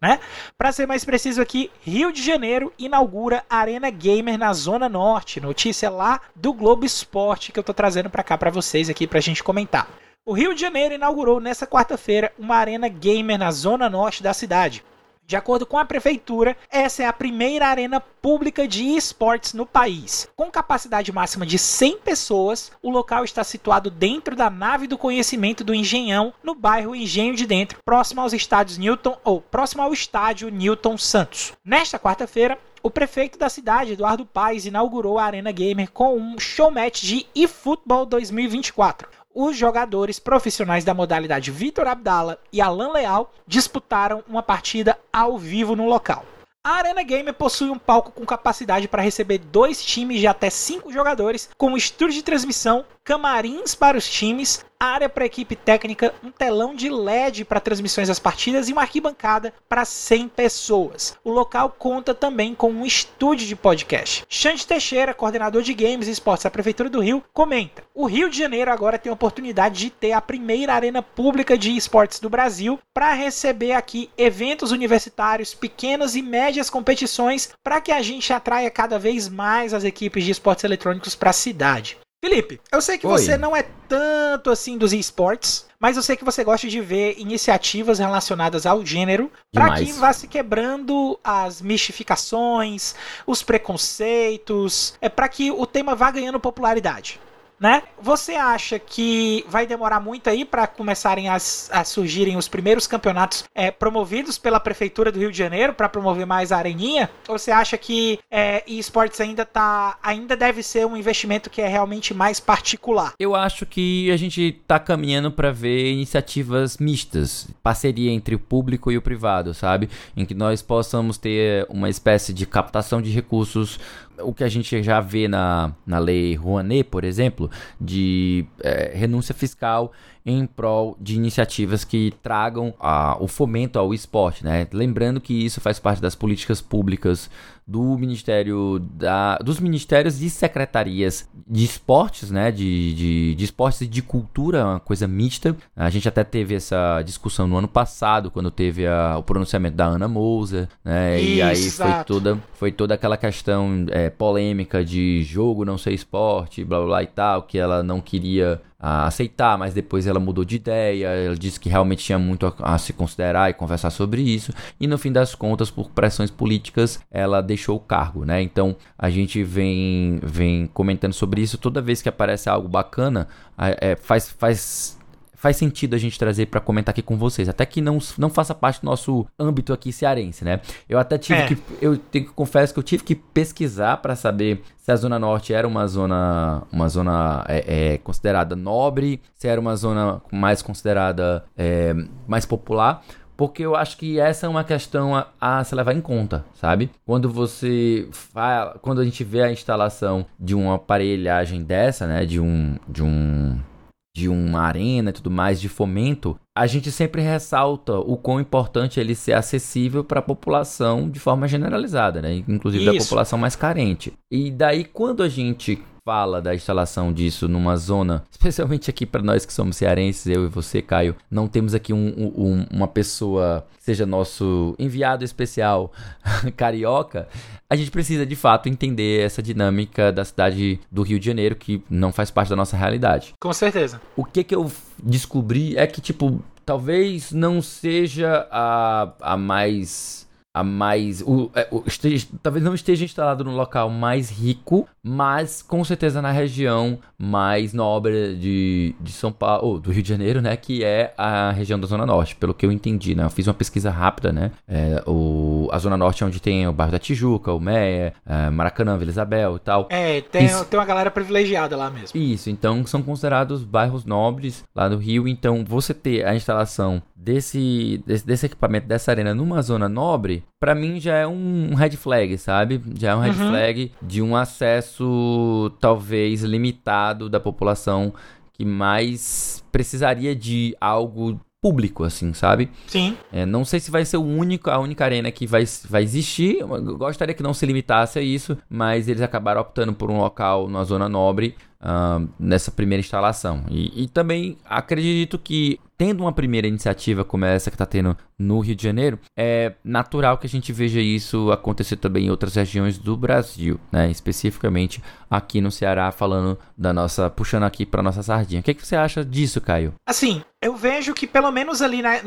Né? Para ser mais preciso aqui, Rio de Janeiro inaugura Arena Gamer na Zona Norte. Notícia lá do Globo Esporte que eu tô trazendo para cá para vocês aqui pra gente comentar. O Rio de Janeiro inaugurou nessa quarta-feira uma Arena Gamer na Zona Norte da cidade. De acordo com a prefeitura, essa é a primeira arena pública de esportes no país. Com capacidade máxima de 100 pessoas, o local está situado dentro da nave do conhecimento do Engenhão, no bairro Engenho de Dentro, próximo aos estádios Newton ou próximo ao estádio Newton Santos. Nesta quarta-feira, o prefeito da cidade, Eduardo Paes, inaugurou a Arena Gamer com um showmatch de eFootball 2024 os jogadores profissionais da modalidade Vitor Abdala e Alan Leal disputaram uma partida ao vivo no local. A Arena Gamer possui um palco com capacidade para receber dois times de até cinco jogadores, com estúdio de transmissão, camarins para os times, área para a equipe técnica, um telão de LED para transmissões das partidas e uma arquibancada para 100 pessoas. O local conta também com um estúdio de podcast. Xande Teixeira, coordenador de games e esportes da Prefeitura do Rio, comenta: O Rio de Janeiro agora tem a oportunidade de ter a primeira arena pública de esportes do Brasil para receber aqui eventos universitários, pequenas e médias competições, para que a gente atraia cada vez mais as equipes de esportes eletrônicos para a cidade. Felipe, eu sei que Oi. você não é tanto assim dos esportes, mas eu sei que você gosta de ver iniciativas relacionadas ao gênero para que vá se quebrando as mistificações, os preconceitos, é para que o tema vá ganhando popularidade. Né? Você acha que vai demorar muito aí para começarem a, a, surgirem os primeiros campeonatos é, promovidos pela prefeitura do Rio de Janeiro para promover mais a areninha? Ou você acha que é, esportes ainda tá, ainda deve ser um investimento que é realmente mais particular? Eu acho que a gente tá caminhando para ver iniciativas mistas, parceria entre o público e o privado, sabe? Em que nós possamos ter uma espécie de captação de recursos o que a gente já vê na, na lei Rouanet, por exemplo, de é, renúncia fiscal em prol de iniciativas que tragam a, o fomento ao esporte, né? Lembrando que isso faz parte das políticas públicas do Ministério da, dos Ministérios e Secretarias de Esportes, né? De, de, de esportes e de cultura, uma coisa mista. A gente até teve essa discussão no ano passado, quando teve a, o pronunciamento da Ana Mouser, né? Isso, e aí foi toda, foi toda aquela questão é, polêmica de jogo não ser esporte, blá blá, blá e tal, que ela não queria a aceitar, mas depois ela mudou de ideia, ela disse que realmente tinha muito a, a, se considerar e conversar sobre isso, e no fim das contas, por pressões políticas, ela deixou o cargo, né? Então a gente vem, vem comentando sobre isso toda vez que aparece algo bacana, é, faz, faz faz sentido a gente trazer para comentar aqui com vocês. Até que não, não faça parte do nosso âmbito aqui cearense, né? Eu até tive é. que. Eu tenho que confesso que eu tive que pesquisar para saber se a Zona Norte era uma zona. Uma zona é, é, considerada nobre, se era uma zona mais considerada é, mais popular porque eu acho que essa é uma questão a, a, se levar em conta, sabe? Quando você fala, quando a gente vê a instalação de uma aparelhagem dessa, né, de um de um de uma arena e tudo mais de fomento, a gente sempre ressalta o quão importante ele ser acessível para a população de forma generalizada, né? Inclusive Isso. da população mais carente. E daí quando a gente fala da instalação disso numa zona, especialmente aqui para nós que somos cearenses, eu e você, Caio, não temos aqui um, um, uma pessoa que seja nosso enviado especial carioca, a gente precisa de fato entender essa dinâmica da cidade do Rio de Janeiro que não faz parte da nossa realidade. Com certeza. O que que eu descobri é que, tipo, talvez não seja a, a mais a mais. O, é, o, esteja, talvez não esteja instalado no local mais rico, mas com certeza na região mais nobre de, de São Paulo, ou do Rio de Janeiro, né? Que é a região da Zona Norte, pelo que eu entendi, né? Eu fiz uma pesquisa rápida, né? É, o, a Zona Norte é onde tem o bairro da Tijuca, o Meia, é, Maracanã, Vila Isabel e tal. É, tem, Isso, tem uma galera privilegiada lá mesmo. Isso, então são considerados bairros nobres lá do Rio. Então você ter a instalação desse, desse, desse equipamento, dessa arena numa zona nobre, para mim já é um red flag, sabe? Já é um red uhum. flag de um acesso talvez limitado da população que mais precisaria de algo público, assim, sabe? Sim. É, não sei se vai ser o único, a única arena que vai, vai existir. Eu gostaria que não se limitasse a isso, mas eles acabaram optando por um local na zona nobre uh, nessa primeira instalação. E, e, também acredito que, tendo uma primeira iniciativa como essa que está tendo no Rio de Janeiro, é natural que a gente veja isso acontecer também em outras regiões do Brasil, né? especificamente aqui no Ceará, falando da nossa, puxando aqui para nossa sardinha. O que, que você acha disso, Caio? Assim, eu vejo que pelo menos ali na,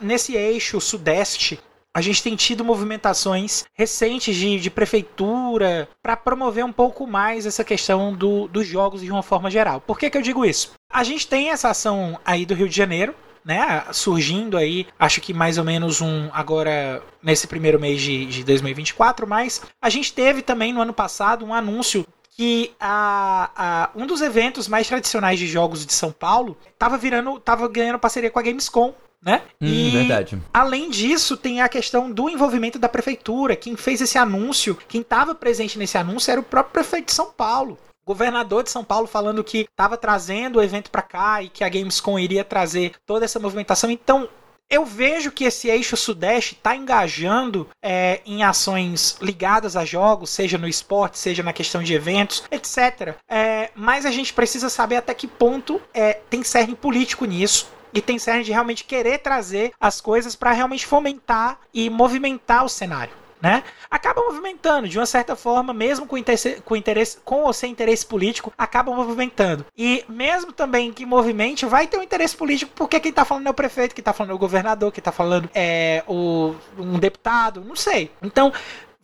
nesse eixo sudeste a gente tem tido movimentações recentes de, de prefeitura para promover um pouco mais essa questão do, dos jogos de uma forma geral. Por que, que eu digo isso? A gente tem essa ação aí do Rio de Janeiro, né, surgindo aí, acho que mais ou menos um agora nesse primeiro mês de, de 2024, mas a gente teve também no ano passado um anúncio que a, a, um dos eventos mais tradicionais de jogos de São Paulo estava virando, tava ganhando parceria com a Gamescom né? Hum, e verdade. além disso, tem a questão do envolvimento da prefeitura. Quem fez esse anúncio, quem estava presente nesse anúncio era o próprio prefeito de São Paulo. Governador de São Paulo falando que estava trazendo o evento para cá e que a Gamescom iria trazer toda essa movimentação. Então, eu vejo que esse eixo sudeste está engajando é, em ações ligadas a jogos, seja no esporte, seja na questão de eventos, etc. É, mas a gente precisa saber até que ponto é, tem cerne político nisso e tem cerne de realmente querer trazer as coisas para realmente fomentar e movimentar o cenário. Né? Acaba movimentando, de uma certa forma, mesmo com interesse, com interesse, com ou sem interesse político, acaba movimentando. E mesmo também que movimente, vai ter um interesse político, porque quem está falando é o prefeito, quem está falando é o governador, quem está falando é o, um deputado, não sei. Então,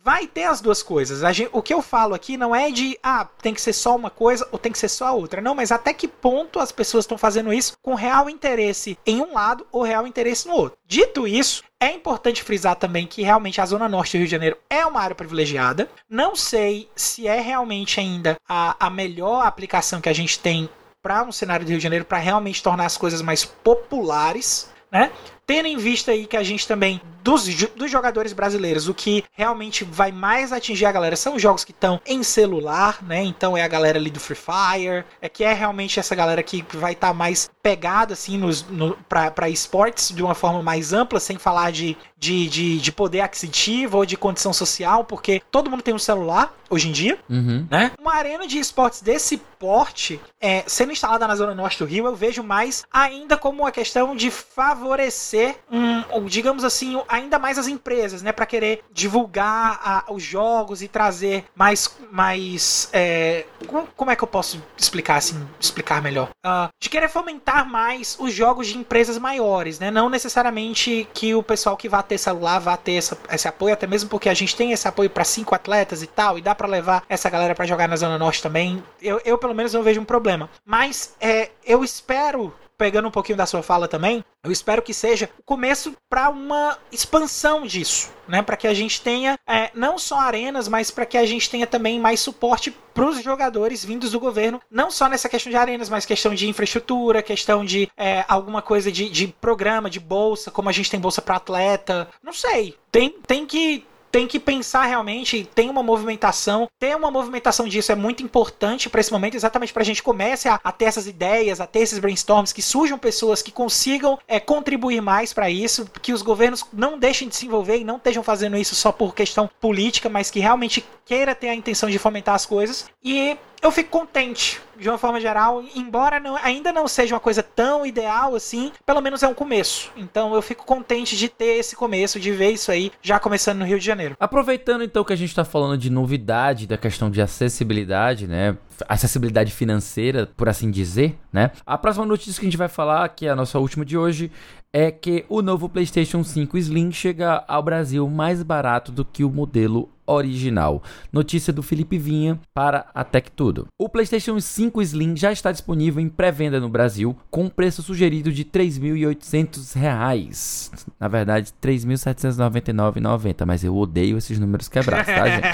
vai ter as duas coisas. Gente, o que eu falo aqui não é de, ah, tem que ser só uma coisa ou tem que ser só a outra. Não, mas até que ponto as pessoas estão fazendo isso com real interesse em um lado ou real interesse no outro. Dito isso, é importante frisar também que realmente a Zona Norte do Rio de Janeiro é uma área privilegiada. Não sei se é realmente ainda a, a melhor aplicação que a gente tem para um cenário do Rio de Janeiro para realmente tornar as coisas mais populares, né? Tendo em vista aí que a gente também, dos, dos jogadores brasileiros, o que realmente vai mais atingir a galera são os jogos que estão em celular, né? Então é a galera ali do Free Fire, é que é realmente essa galera que vai estar tá mais pegada, assim, nos, no, para esportes de uma forma mais ampla, sem falar de, de, de, de, poder aquisitivo ou de condição social, porque todo mundo tem um celular hoje em dia, uhum. né? Uma arena de esportes desse porte, é, sendo instalada na zona norte do Rio, eu vejo mais ainda como uma questão de favorecer um, digamos assim, ainda mais as empresas, né, para querer divulgar a, os jogos e trazer mais, mais, é, como, como, é que eu posso explicar assim, explicar melhor? Uh, de querer fomentar mais os jogos de empresas maiores, né, não necessariamente que o pessoal que vai ter celular vá ter essa, esse apoio, até mesmo porque a gente tem esse apoio para cinco atletas e tal, e dá para levar essa galera para jogar na zona norte também. Eu, eu pelo menos não vejo um problema, mas é, eu espero pegando um pouquinho da sua fala também, eu espero que seja o começo para uma expansão disso, né? Para que a gente tenha é, não só arenas, mas para que a gente tenha também mais suporte para os jogadores vindos do governo, não só nessa questão de arenas, mas questão de infraestrutura, questão de é, alguma coisa de, de programa, de bolsa, como a gente tem bolsa para atleta, não sei. Tem, tem que tem que pensar realmente, tem uma movimentação, ter uma movimentação disso é muito importante para esse momento, exatamente para a gente comece a, a, ter essas ideias, a ter esses brainstorms, que surjam pessoas que consigam é, contribuir mais para isso, que os governos não deixem de se envolver e não estejam fazendo isso só por questão política, mas que realmente queira ter a intenção de fomentar as coisas. E eu fico contente, de uma forma geral, embora não, ainda não seja uma coisa tão ideal assim, pelo menos é um começo. Então eu fico contente de ter esse começo, de ver isso aí já começando no Rio de Janeiro. Aproveitando então que a gente está falando de novidade da questão de acessibilidade, né? Acessibilidade financeira, por assim dizer, né? A próxima notícia que a gente vai falar, que é a nossa última de hoje, é que o novo PlayStation 5 Slim chega ao Brasil mais barato do que o modelo original. Notícia do Felipe Vinha para a Tech Tudo. O PlayStation 5 Slim já está disponível em pré-venda no Brasil com um preço sugerido de R$ 3.800. Na verdade, R$ 3.799,90, mas eu odeio esses números quebrados, tá, gente?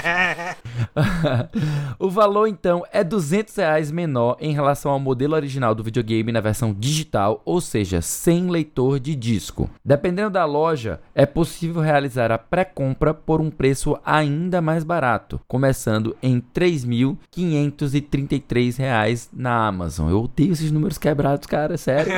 o valor então é 200 reais menor em relação ao modelo original do videogame na versão digital, ou seja, sem leitor de disco. Dependendo da loja, é possível realizar a pré-compra por um preço ainda mais barato, começando em R$ 3.533 na Amazon. Eu odeio esses números quebrados, cara, sério.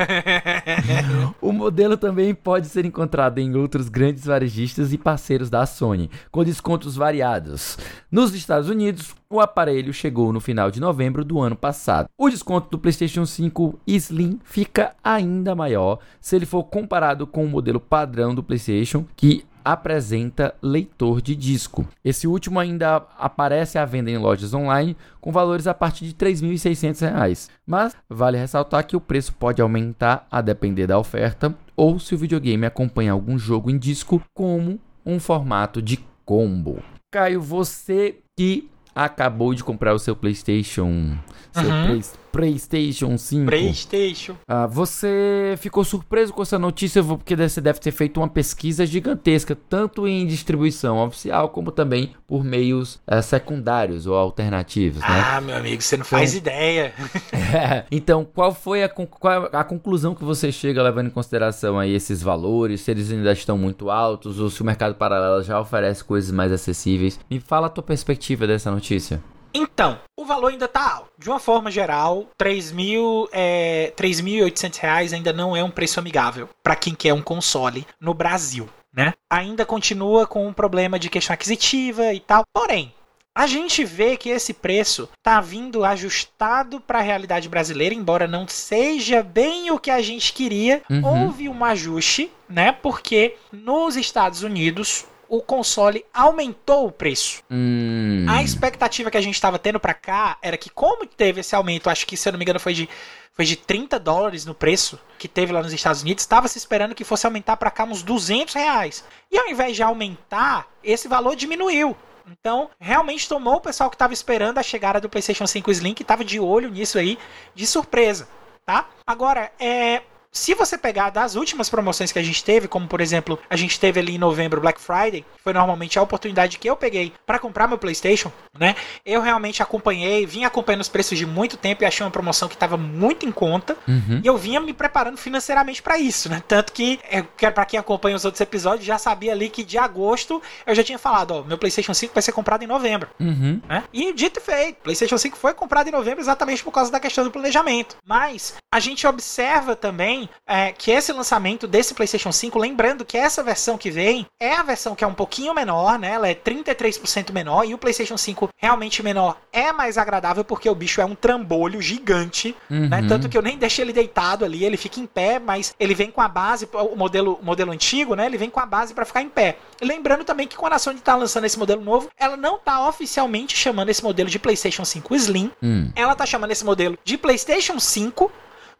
o modelo também pode ser encontrado em outros grandes varejistas e parceiros da Sony, com descontos variados. Nos Estados Unidos, o aparelho chegou no final de novembro do ano passado. O desconto do PlayStation 5 Slim fica ainda maior se ele for comparado com o modelo padrão do PlayStation, que apresenta leitor de disco. Esse último ainda aparece à venda em lojas online com valores a partir de R$ 3.600. Mas vale ressaltar que o preço pode aumentar a depender da oferta ou se o videogame acompanha algum jogo em disco como um formato de combo. Caio, você que acabou de comprar o seu PlayStation, seu uhum. Play, PlayStation 5. PlayStation. Ah, você ficou surpreso com essa notícia porque você deve ter feito uma pesquisa gigantesca, tanto em distribuição oficial como também por meios uh, secundários ou alternativos, né? Ah, meu amigo, você não faz então, ideia. é, então, qual foi a, qual a conclusão que você chega levando em consideração aí esses valores, se eles ainda estão muito altos ou se o mercado paralelo já oferece coisas mais acessíveis? Me fala a tua perspectiva dessa notícia. Então, o valor ainda tá alto. De uma forma geral, 3.800 é, 3.800 reais ainda não é um preço amigável para quem quer um console no Brasil, né? Ainda continua com um problema de questão aquisitiva e tal. Porém, a gente vê que esse preço está vindo ajustado para a realidade brasileira, embora não seja bem o que a gente queria. Uhum. Houve um ajuste, né? Porque nos Estados Unidos o console aumentou o preço. Hum. A expectativa que a gente estava tendo para cá era que, como teve esse aumento, acho que se eu não me engano foi de, foi de 30 dólares no preço que teve lá nos Estados Unidos, estava se esperando que fosse aumentar para cá uns 200 reais. E ao invés de aumentar, esse valor diminuiu. Então, realmente tomou o pessoal que estava esperando a chegada do PlayStation 5 Slim, que estava de olho nisso aí, de surpresa, tá? Agora, é, se você pegar das últimas promoções que a gente teve, como por exemplo, a gente teve ali em novembro Black Friday, que foi normalmente a oportunidade que eu peguei para comprar meu PlayStation, né? Eu realmente acompanhei, vim acompanhando os preços de muito tempo e achei uma promoção que estava muito em conta. Uhum. E eu vinha me preparando financeiramente para isso, né? Tanto que, para quem acompanha os outros episódios, já sabia ali que de agosto eu já tinha falado, ó, meu PlayStation 5 vai ser comprado em novembro. Uhum. Né? E dito e feito, PlayStation 5 foi comprado em novembro exatamente por causa da questão do planejamento. Mas a gente observa também é, que esse lançamento desse PlayStation 5, lembrando que essa versão que vem é a versão que é um pouquinho menor, né? Ela é 33% menor e o PlayStation 5 realmente menor é mais agradável porque o bicho é um trambolho gigante, né? uhum. né? Tanto que eu nem deixei ele deitado ali, ele fica em pé, mas ele vem com a base, o modelo, o modelo antigo, né? Ele vem com a base para ficar em pé. lembrando também que quando a Sony tá lançando esse modelo novo, ela não tá oficialmente chamando esse modelo de PlayStation 5 Slim. Hum. Ela tá chamando esse modelo de PlayStation 5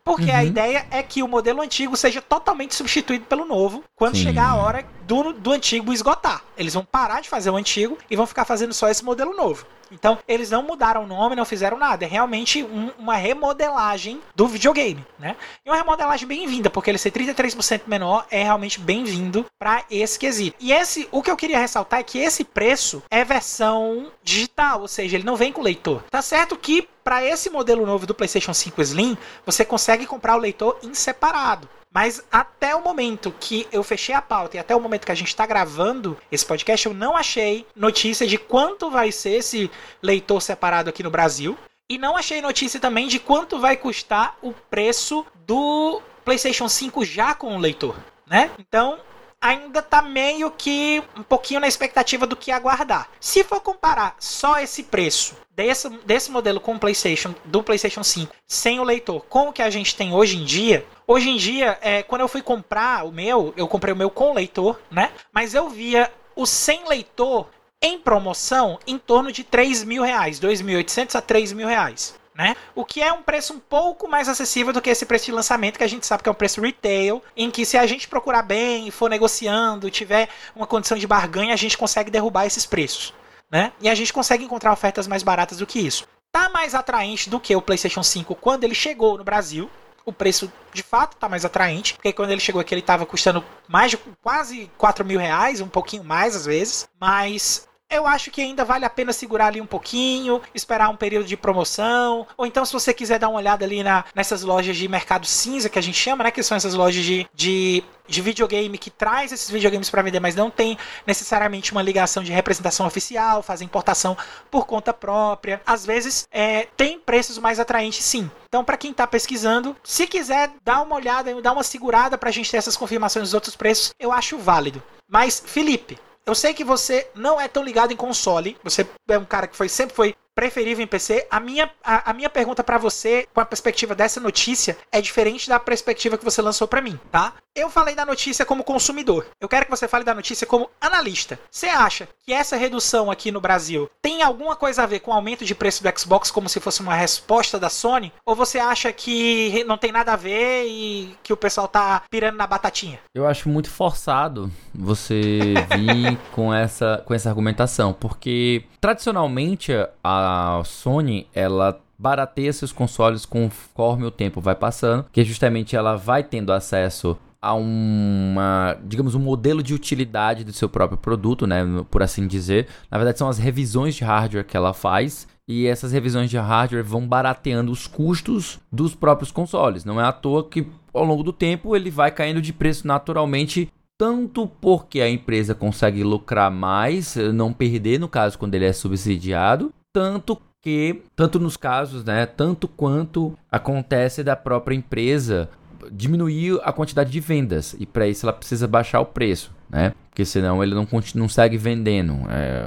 porque uhum. a ideia é que o modelo antigo seja totalmente substituído pelo novo quando Sim. chegar a hora do, do antigo esgotar. Eles vão parar de fazer o antigo e vão ficar fazendo só esse modelo novo. Então, eles não mudaram o nome, não fizeram nada. É realmente um, uma remodelagem do videogame, né? E uma remodelagem bem-vinda, porque ele ser 33% menor é realmente bem-vindo para esse quesito. E esse, o que eu queria ressaltar é que esse preço é versão digital, ou seja, ele não vem com leitor. Tá certo que para esse modelo novo do PlayStation 5 Slim, você consegue comprar o leitor em separado. Mas até o momento que eu fechei a pauta e até o momento que a gente está gravando esse podcast, eu não achei notícia de quanto vai ser esse leitor separado aqui no Brasil. E não achei notícia também de quanto vai custar o preço do PlayStation 5 já com o leitor, né? Então, ainda tá meio que um pouquinho na expectativa do que aguardar. Se for comparar só esse preço desse, desse modelo com o PlayStation, do PlayStation 5, sem o leitor, com o que a gente tem hoje em dia, hoje em dia, é, quando eu fui comprar o meu, eu comprei o meu com leitor, né? Mas eu via o sem leitor em promoção em torno de 3 mil reais, 2.800 a 3 mil reais né? O que é um preço um pouco mais acessível do que esse preço de lançamento, que a gente sabe que é um preço retail, em que se a gente procurar bem, for negociando, tiver uma condição de barganha, a gente consegue derrubar esses preços, né? E a gente consegue encontrar ofertas mais baratas do que isso. Tá mais atraente do que o PlayStation 5 quando ele chegou no Brasil, o preço de fato tá mais atraente, porque quando ele chegou aqui ele tava custando mais de quase 4 mil reais, um pouquinho mais às vezes, mas eu acho que ainda vale a pena segurar ali um pouquinho, esperar um período de promoção, ou então se você quiser dar uma olhada ali na, nessas lojas de mercado cinza que a gente chama, né, que são essas lojas de, de, de videogame que traz esses videogames para vender, mas não tem necessariamente uma ligação de representação oficial, faz importação por conta própria. Às vezes é, tem preços mais atraentes, sim. Então, para quem está pesquisando, se quiser dar uma olhada, dar uma segurada para a gente ter essas confirmações dos outros preços, eu acho válido. Mas, Felipe, eu sei que você não é tão ligado em console. Você é um cara que foi sempre foi preferível em PC. A minha, a, a minha pergunta para você, com a perspectiva dessa notícia, é diferente da perspectiva que você lançou para mim, tá? Eu falei da notícia como consumidor. Eu quero que você fale da notícia como analista. Você acha que essa redução aqui no Brasil tem alguma coisa a ver com o aumento de preço do Xbox como se fosse uma resposta da Sony? Ou você acha que não tem nada a ver e que o pessoal tá pirando na batatinha? Eu acho muito forçado você vir com essa com essa argumentação, porque tradicionalmente a a Sony, ela barateia seus consoles conforme o tempo vai passando, que justamente ela vai tendo acesso a uma, digamos, um modelo de utilidade do seu próprio produto, né, por assim dizer. Na verdade, são as revisões de hardware que ela faz. E essas revisões de hardware vão barateando os custos dos próprios consoles. Não é à toa que ao longo do tempo ele vai caindo de preço naturalmente tanto porque a empresa consegue lucrar mais, não perder no caso quando ele é subsidiado, tanto que, tanto nos casos, né, tanto quanto acontece da própria empresa diminuir a quantidade de vendas e para isso ela precisa baixar o preço, né? Porque senão ele não, não segue vendendo. É,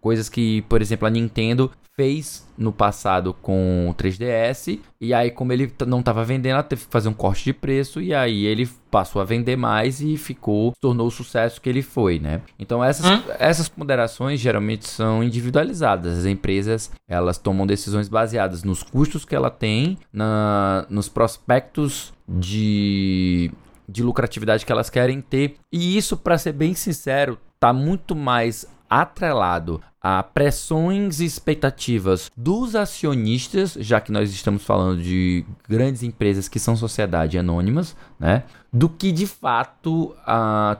coisas que, por exemplo, a Nintendo fez no passado com o 3DS e aí como ele não estava vendendo, ela teve que fazer um corte de preço e aí ele passou a vender mais e ficou, tornou o sucesso que ele foi, né? Então essas, hum? essas ponderações geralmente são individualizadas. As empresas, elas tomam decisões baseadas nos custos que ela tem, na, nos prospectos de de lucratividade que elas querem ter. E isso, para ser bem sincero, tá muito mais atrelado a pressões e expectativas dos acionistas, já que nós estamos falando de grandes empresas que são sociedade anônimas, né? Do que de fato a,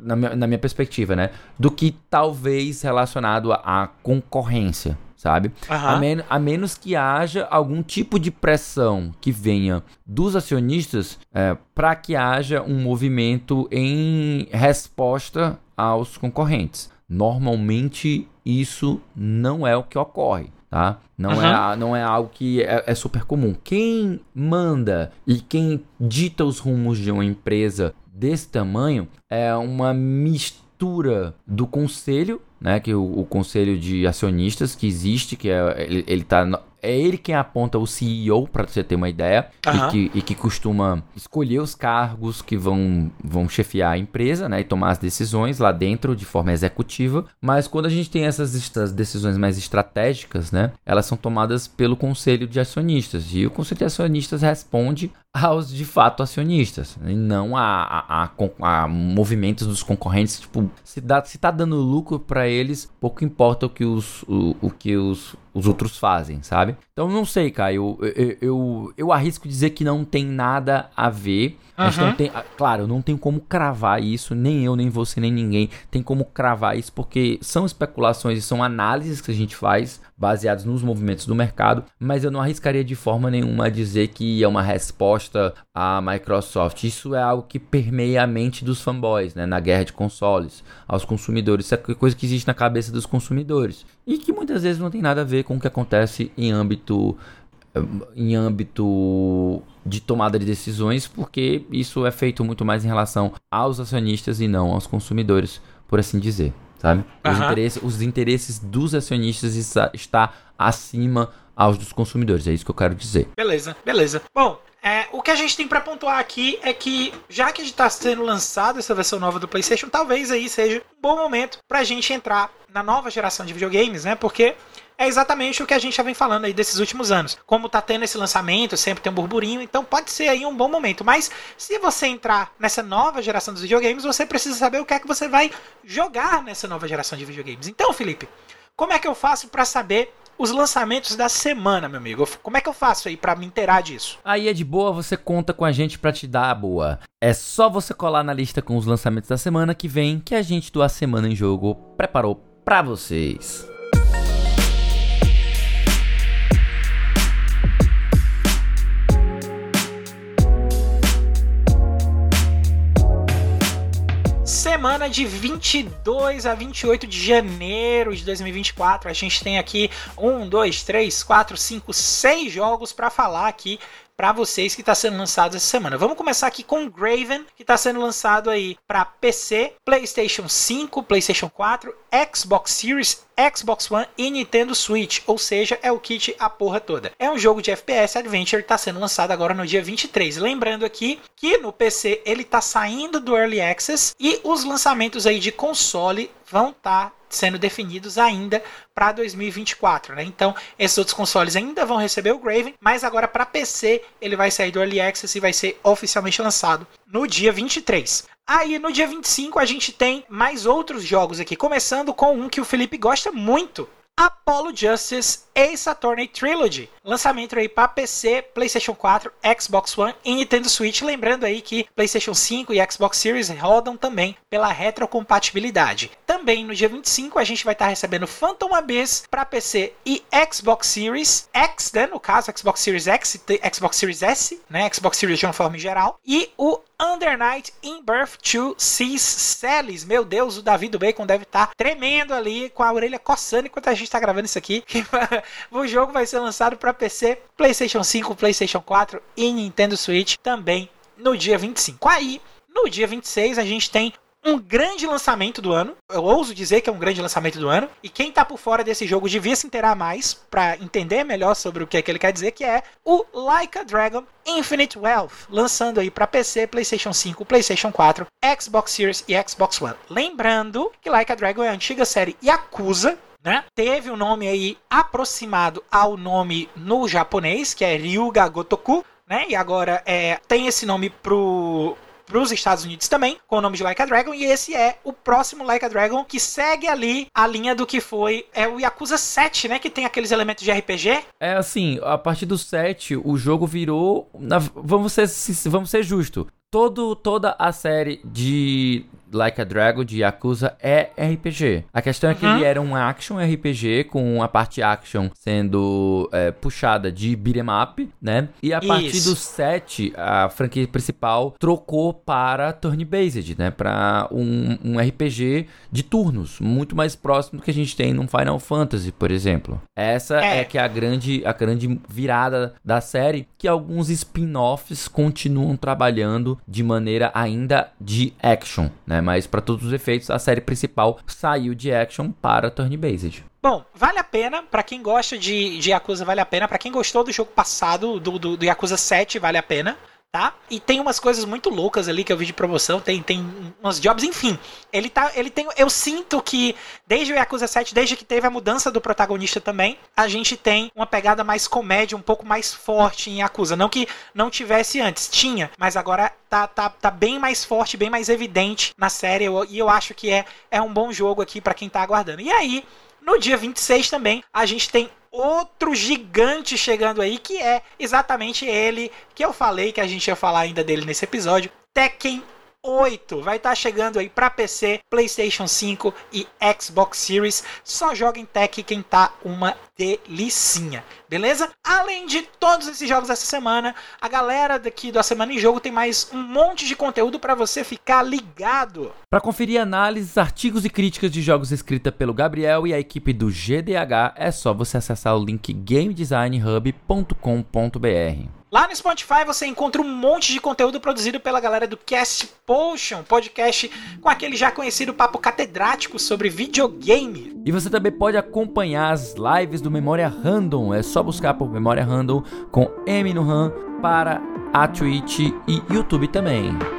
na minha, na minha perspectiva, né? Do que talvez relacionado à concorrência, sabe? Uhum. A, men a, menos que haja algum tipo de pressão que venha dos acionistas é, para que haja um movimento em resposta aos concorrentes. Normalmente isso não é o que ocorre. Tá? Não, uhum. é, não é algo que é, é, super comum. Quem manda e quem dita os rumos de uma empresa desse tamanho é uma mistura do conselho né, que o, o, conselho de acionistas que existe, que é, ele, ele tá é ele quem aponta o CEO, para você ter uma ideia, uhum. e, que, e, que, costuma escolher os cargos que vão, vão chefiar a empresa, né, e tomar as decisões lá dentro de forma executiva. Mas quando a gente tem essas, essas decisões mais estratégicas, né, elas são tomadas pelo conselho de acionistas, e o conselho de acionistas responde aos de fato acionistas, e não a, a, a, a movimentos dos concorrentes. Tipo, se, dá, se tá dando lucro para eles, pouco importa o que os, o, o que os os outros fazem, sabe? Então não sei, cara, eu, eu, eu, eu arrisco dizer que não tem nada a ver. Uhum. A gente não tem, claro, não tem como cravar isso, nem eu, nem você, nem ninguém tem como cravar isso, porque são especulações e são análises que a gente faz baseados nos movimentos do mercado, mas eu não arriscaria de forma nenhuma a dizer que é uma resposta à Microsoft. Isso é algo que permeia a mente dos fanboys, né, na guerra de consoles, aos consumidores. Isso é coisa que existe na cabeça dos consumidores e que muitas vezes não tem nada a ver com o que acontece em âmbito em âmbito de tomada de decisões, porque isso é feito muito mais em relação aos acionistas e não aos consumidores, por assim dizer sabe? Os, uhum. interesses, os interesses dos acionistas está, está acima aos dos consumidores, é isso que eu quero dizer. Beleza, beleza. Bom, é, o que a gente tem para pontuar aqui é que, já que está sendo lançada essa versão nova do PlayStation, talvez aí seja um bom momento para a gente entrar na nova geração de videogames, né? Porque é exatamente o que a gente já vem falando aí desses últimos anos. Como tá tendo esse lançamento, sempre tem um burburinho, então pode ser aí um bom momento. Mas se você entrar nessa nova geração dos videogames, você precisa saber o que é que você vai jogar nessa nova geração de videogames. Então, Felipe, como é que eu faço para saber os lançamentos da semana, meu amigo. Como é que eu faço aí para me inteirar disso? Aí é de boa, você conta com a gente para te dar a boa. É só você colar na lista com os lançamentos da semana que vem que a gente do A Semana em Jogo preparou para vocês. Semana de 22 a 28 de janeiro de 2024. A gente tem aqui um, dois, três, quatro, cinco, seis jogos para falar aqui para vocês que está sendo lançado essa semana. Vamos começar aqui com Graven, que está sendo lançado aí para PC, PlayStation 5, PlayStation 4, Xbox Series, Xbox One e Nintendo Switch, ou seja, é o kit a porra toda. É um jogo de FPS Adventure está sendo lançado agora no dia 23. Lembrando aqui que no PC ele está saindo do Early Access e os lançamentos aí de console vão estar tá sendo definidos ainda para 2024, né? Então, esses outros consoles ainda vão receber o Graven, mas agora para PC ele vai sair do Early Access e vai ser oficialmente lançado no dia 23. Aí no dia 25 a gente tem mais outros jogos aqui, começando com um que o Felipe gosta muito, Apollo Justice Ace Attorney Trilogy. Lançamento aí para PC, PlayStation 4, Xbox One e Nintendo Switch. Lembrando aí que PlayStation 5 e Xbox Series rodam também pela retrocompatibilidade. Também no dia 25 a gente vai estar tá recebendo Phantom Abyss para PC e Xbox Series X, né? No caso, Xbox Series X e Xbox Series S, né? Xbox Series de uma forma geral. E o Under Night in Birth to Seas Celis. Meu Deus, o Davi do Bacon deve estar tá tremendo ali com a orelha coçando enquanto a gente está gravando isso aqui. o jogo vai ser lançado para PC, PlayStation 5, PlayStation 4 e Nintendo Switch também no dia 25. Aí, no dia 26, a gente tem um grande lançamento do ano. Eu ouso dizer que é um grande lançamento do ano. E quem tá por fora desse jogo devia se inteirar mais para entender melhor sobre o que é que ele quer dizer, que é o Like a Dragon Infinite Wealth, lançando aí para PC, PlayStation 5, PlayStation 4, Xbox Series e Xbox One. Lembrando que Like a Dragon é a antiga série Yakuza, né? Teve um nome aí aproximado ao nome no japonês, que é Ryuga Gotoku, né? E agora é, tem esse nome pro para os Estados Unidos também, com o nome de Like a Dragon, e esse é o próximo Like a Dragon que segue ali a linha do que foi é o Yakuza 7, né, que tem aqueles elementos de RPG. É assim, a partir do 7, o jogo virou, vamos ser vamos ser justo, todo toda a série de Like a Dragon de Yakuza é RPG. A questão é que uhum. ele era um action RPG, com a parte action sendo é, puxada de beat'em up, né? E a partir Isso. do 7, a franquia principal trocou para turn-based, né? Para um, um RPG de turnos, muito mais próximo do que a gente tem num Final Fantasy, por exemplo. Essa é, é que é a grande, a grande virada da série, que alguns spin-offs continuam trabalhando de maneira ainda de action, né? Né? Mas para todos os efeitos, a série principal saiu de action para turn-based. Bom, vale a pena, para quem gosta de, de Yakuza, vale a pena. para quem gostou do jogo passado, do, do, do Yakuza 7, vale a pena tá? E tem umas coisas muito loucas ali que eu vi de promoção, tem, tem umas jobs, enfim. Ele tá, ele tem, eu sinto que desde o Yakuza 7, desde que teve a mudança do protagonista também, a gente tem uma pegada mais comédia, um pouco mais forte em Yakuza, não que não tivesse antes, tinha, mas agora tá, tá, tá bem mais forte, bem mais evidente na série, eu, e eu acho que é, é um bom jogo aqui para quem tá aguardando. E aí, no dia 26 também, a gente tem outro gigante chegando aí, que é exatamente ele que eu falei que a gente ia falar ainda dele nesse episódio, Tekken 8 vai estar tá chegando aí para PC, PlayStation 5 e Xbox Series. Só joga em Tech quem tá uma delicinha, beleza? Além de todos esses jogos dessa semana, a galera daqui da Semana em Jogo tem mais um monte de conteúdo para você ficar ligado. Para conferir análises, artigos e críticas de jogos escrita pelo Gabriel e a equipe do GDH, é só você acessar o link gamedesignhub.com.br. Lá no Spotify você encontra um monte de conteúdo produzido pela galera do Cast Potion, podcast com aquele já conhecido papo catedrático sobre videogame. E você também pode acompanhar as lives do Memória Random, é só buscar por Memória Random com M no RAM para a Twitch e YouTube também.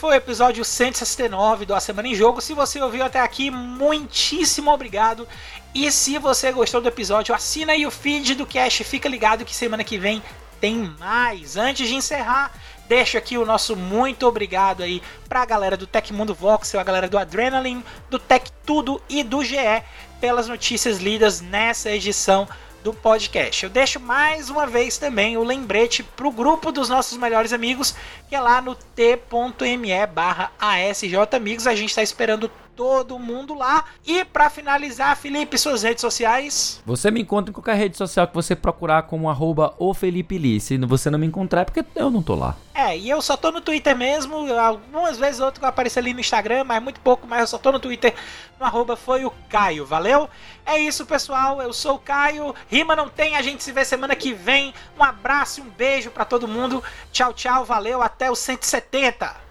Foi o episódio 169 do A Semana em Jogo. Se você ouviu até aqui, muitíssimo obrigado. E se você gostou do episódio, assina aí o feed do Cash. Fica ligado que semana que vem tem mais. Antes de encerrar, deixo aqui o nosso muito obrigado aí pra galera do Tecmundo Voxel, a galera do Adrenaline, do Tech Tudo e do GE pelas notícias lidas nessa edição do podcast. Eu deixo mais uma vez também o lembrete para o grupo dos nossos melhores amigos, que é lá no t.me barra Amigos. A gente está esperando todo mundo lá. E para finalizar, Felipe, suas redes sociais. Você me encontra em qualquer rede social que você procurar como arroba o Felipe Lee. Se você não me encontrar é porque eu não tô lá. É, e eu só tô no Twitter mesmo. Algumas vezes outro aparece ali no Instagram, mas muito pouco, mas eu só tô no Twitter no arroba foi o Caio, valeu? É isso, pessoal. Eu sou o Caio. Rima não tem, a gente se vê semana que vem. Um abraço e um beijo para todo mundo. Tchau, tchau, valeu. Até o 170.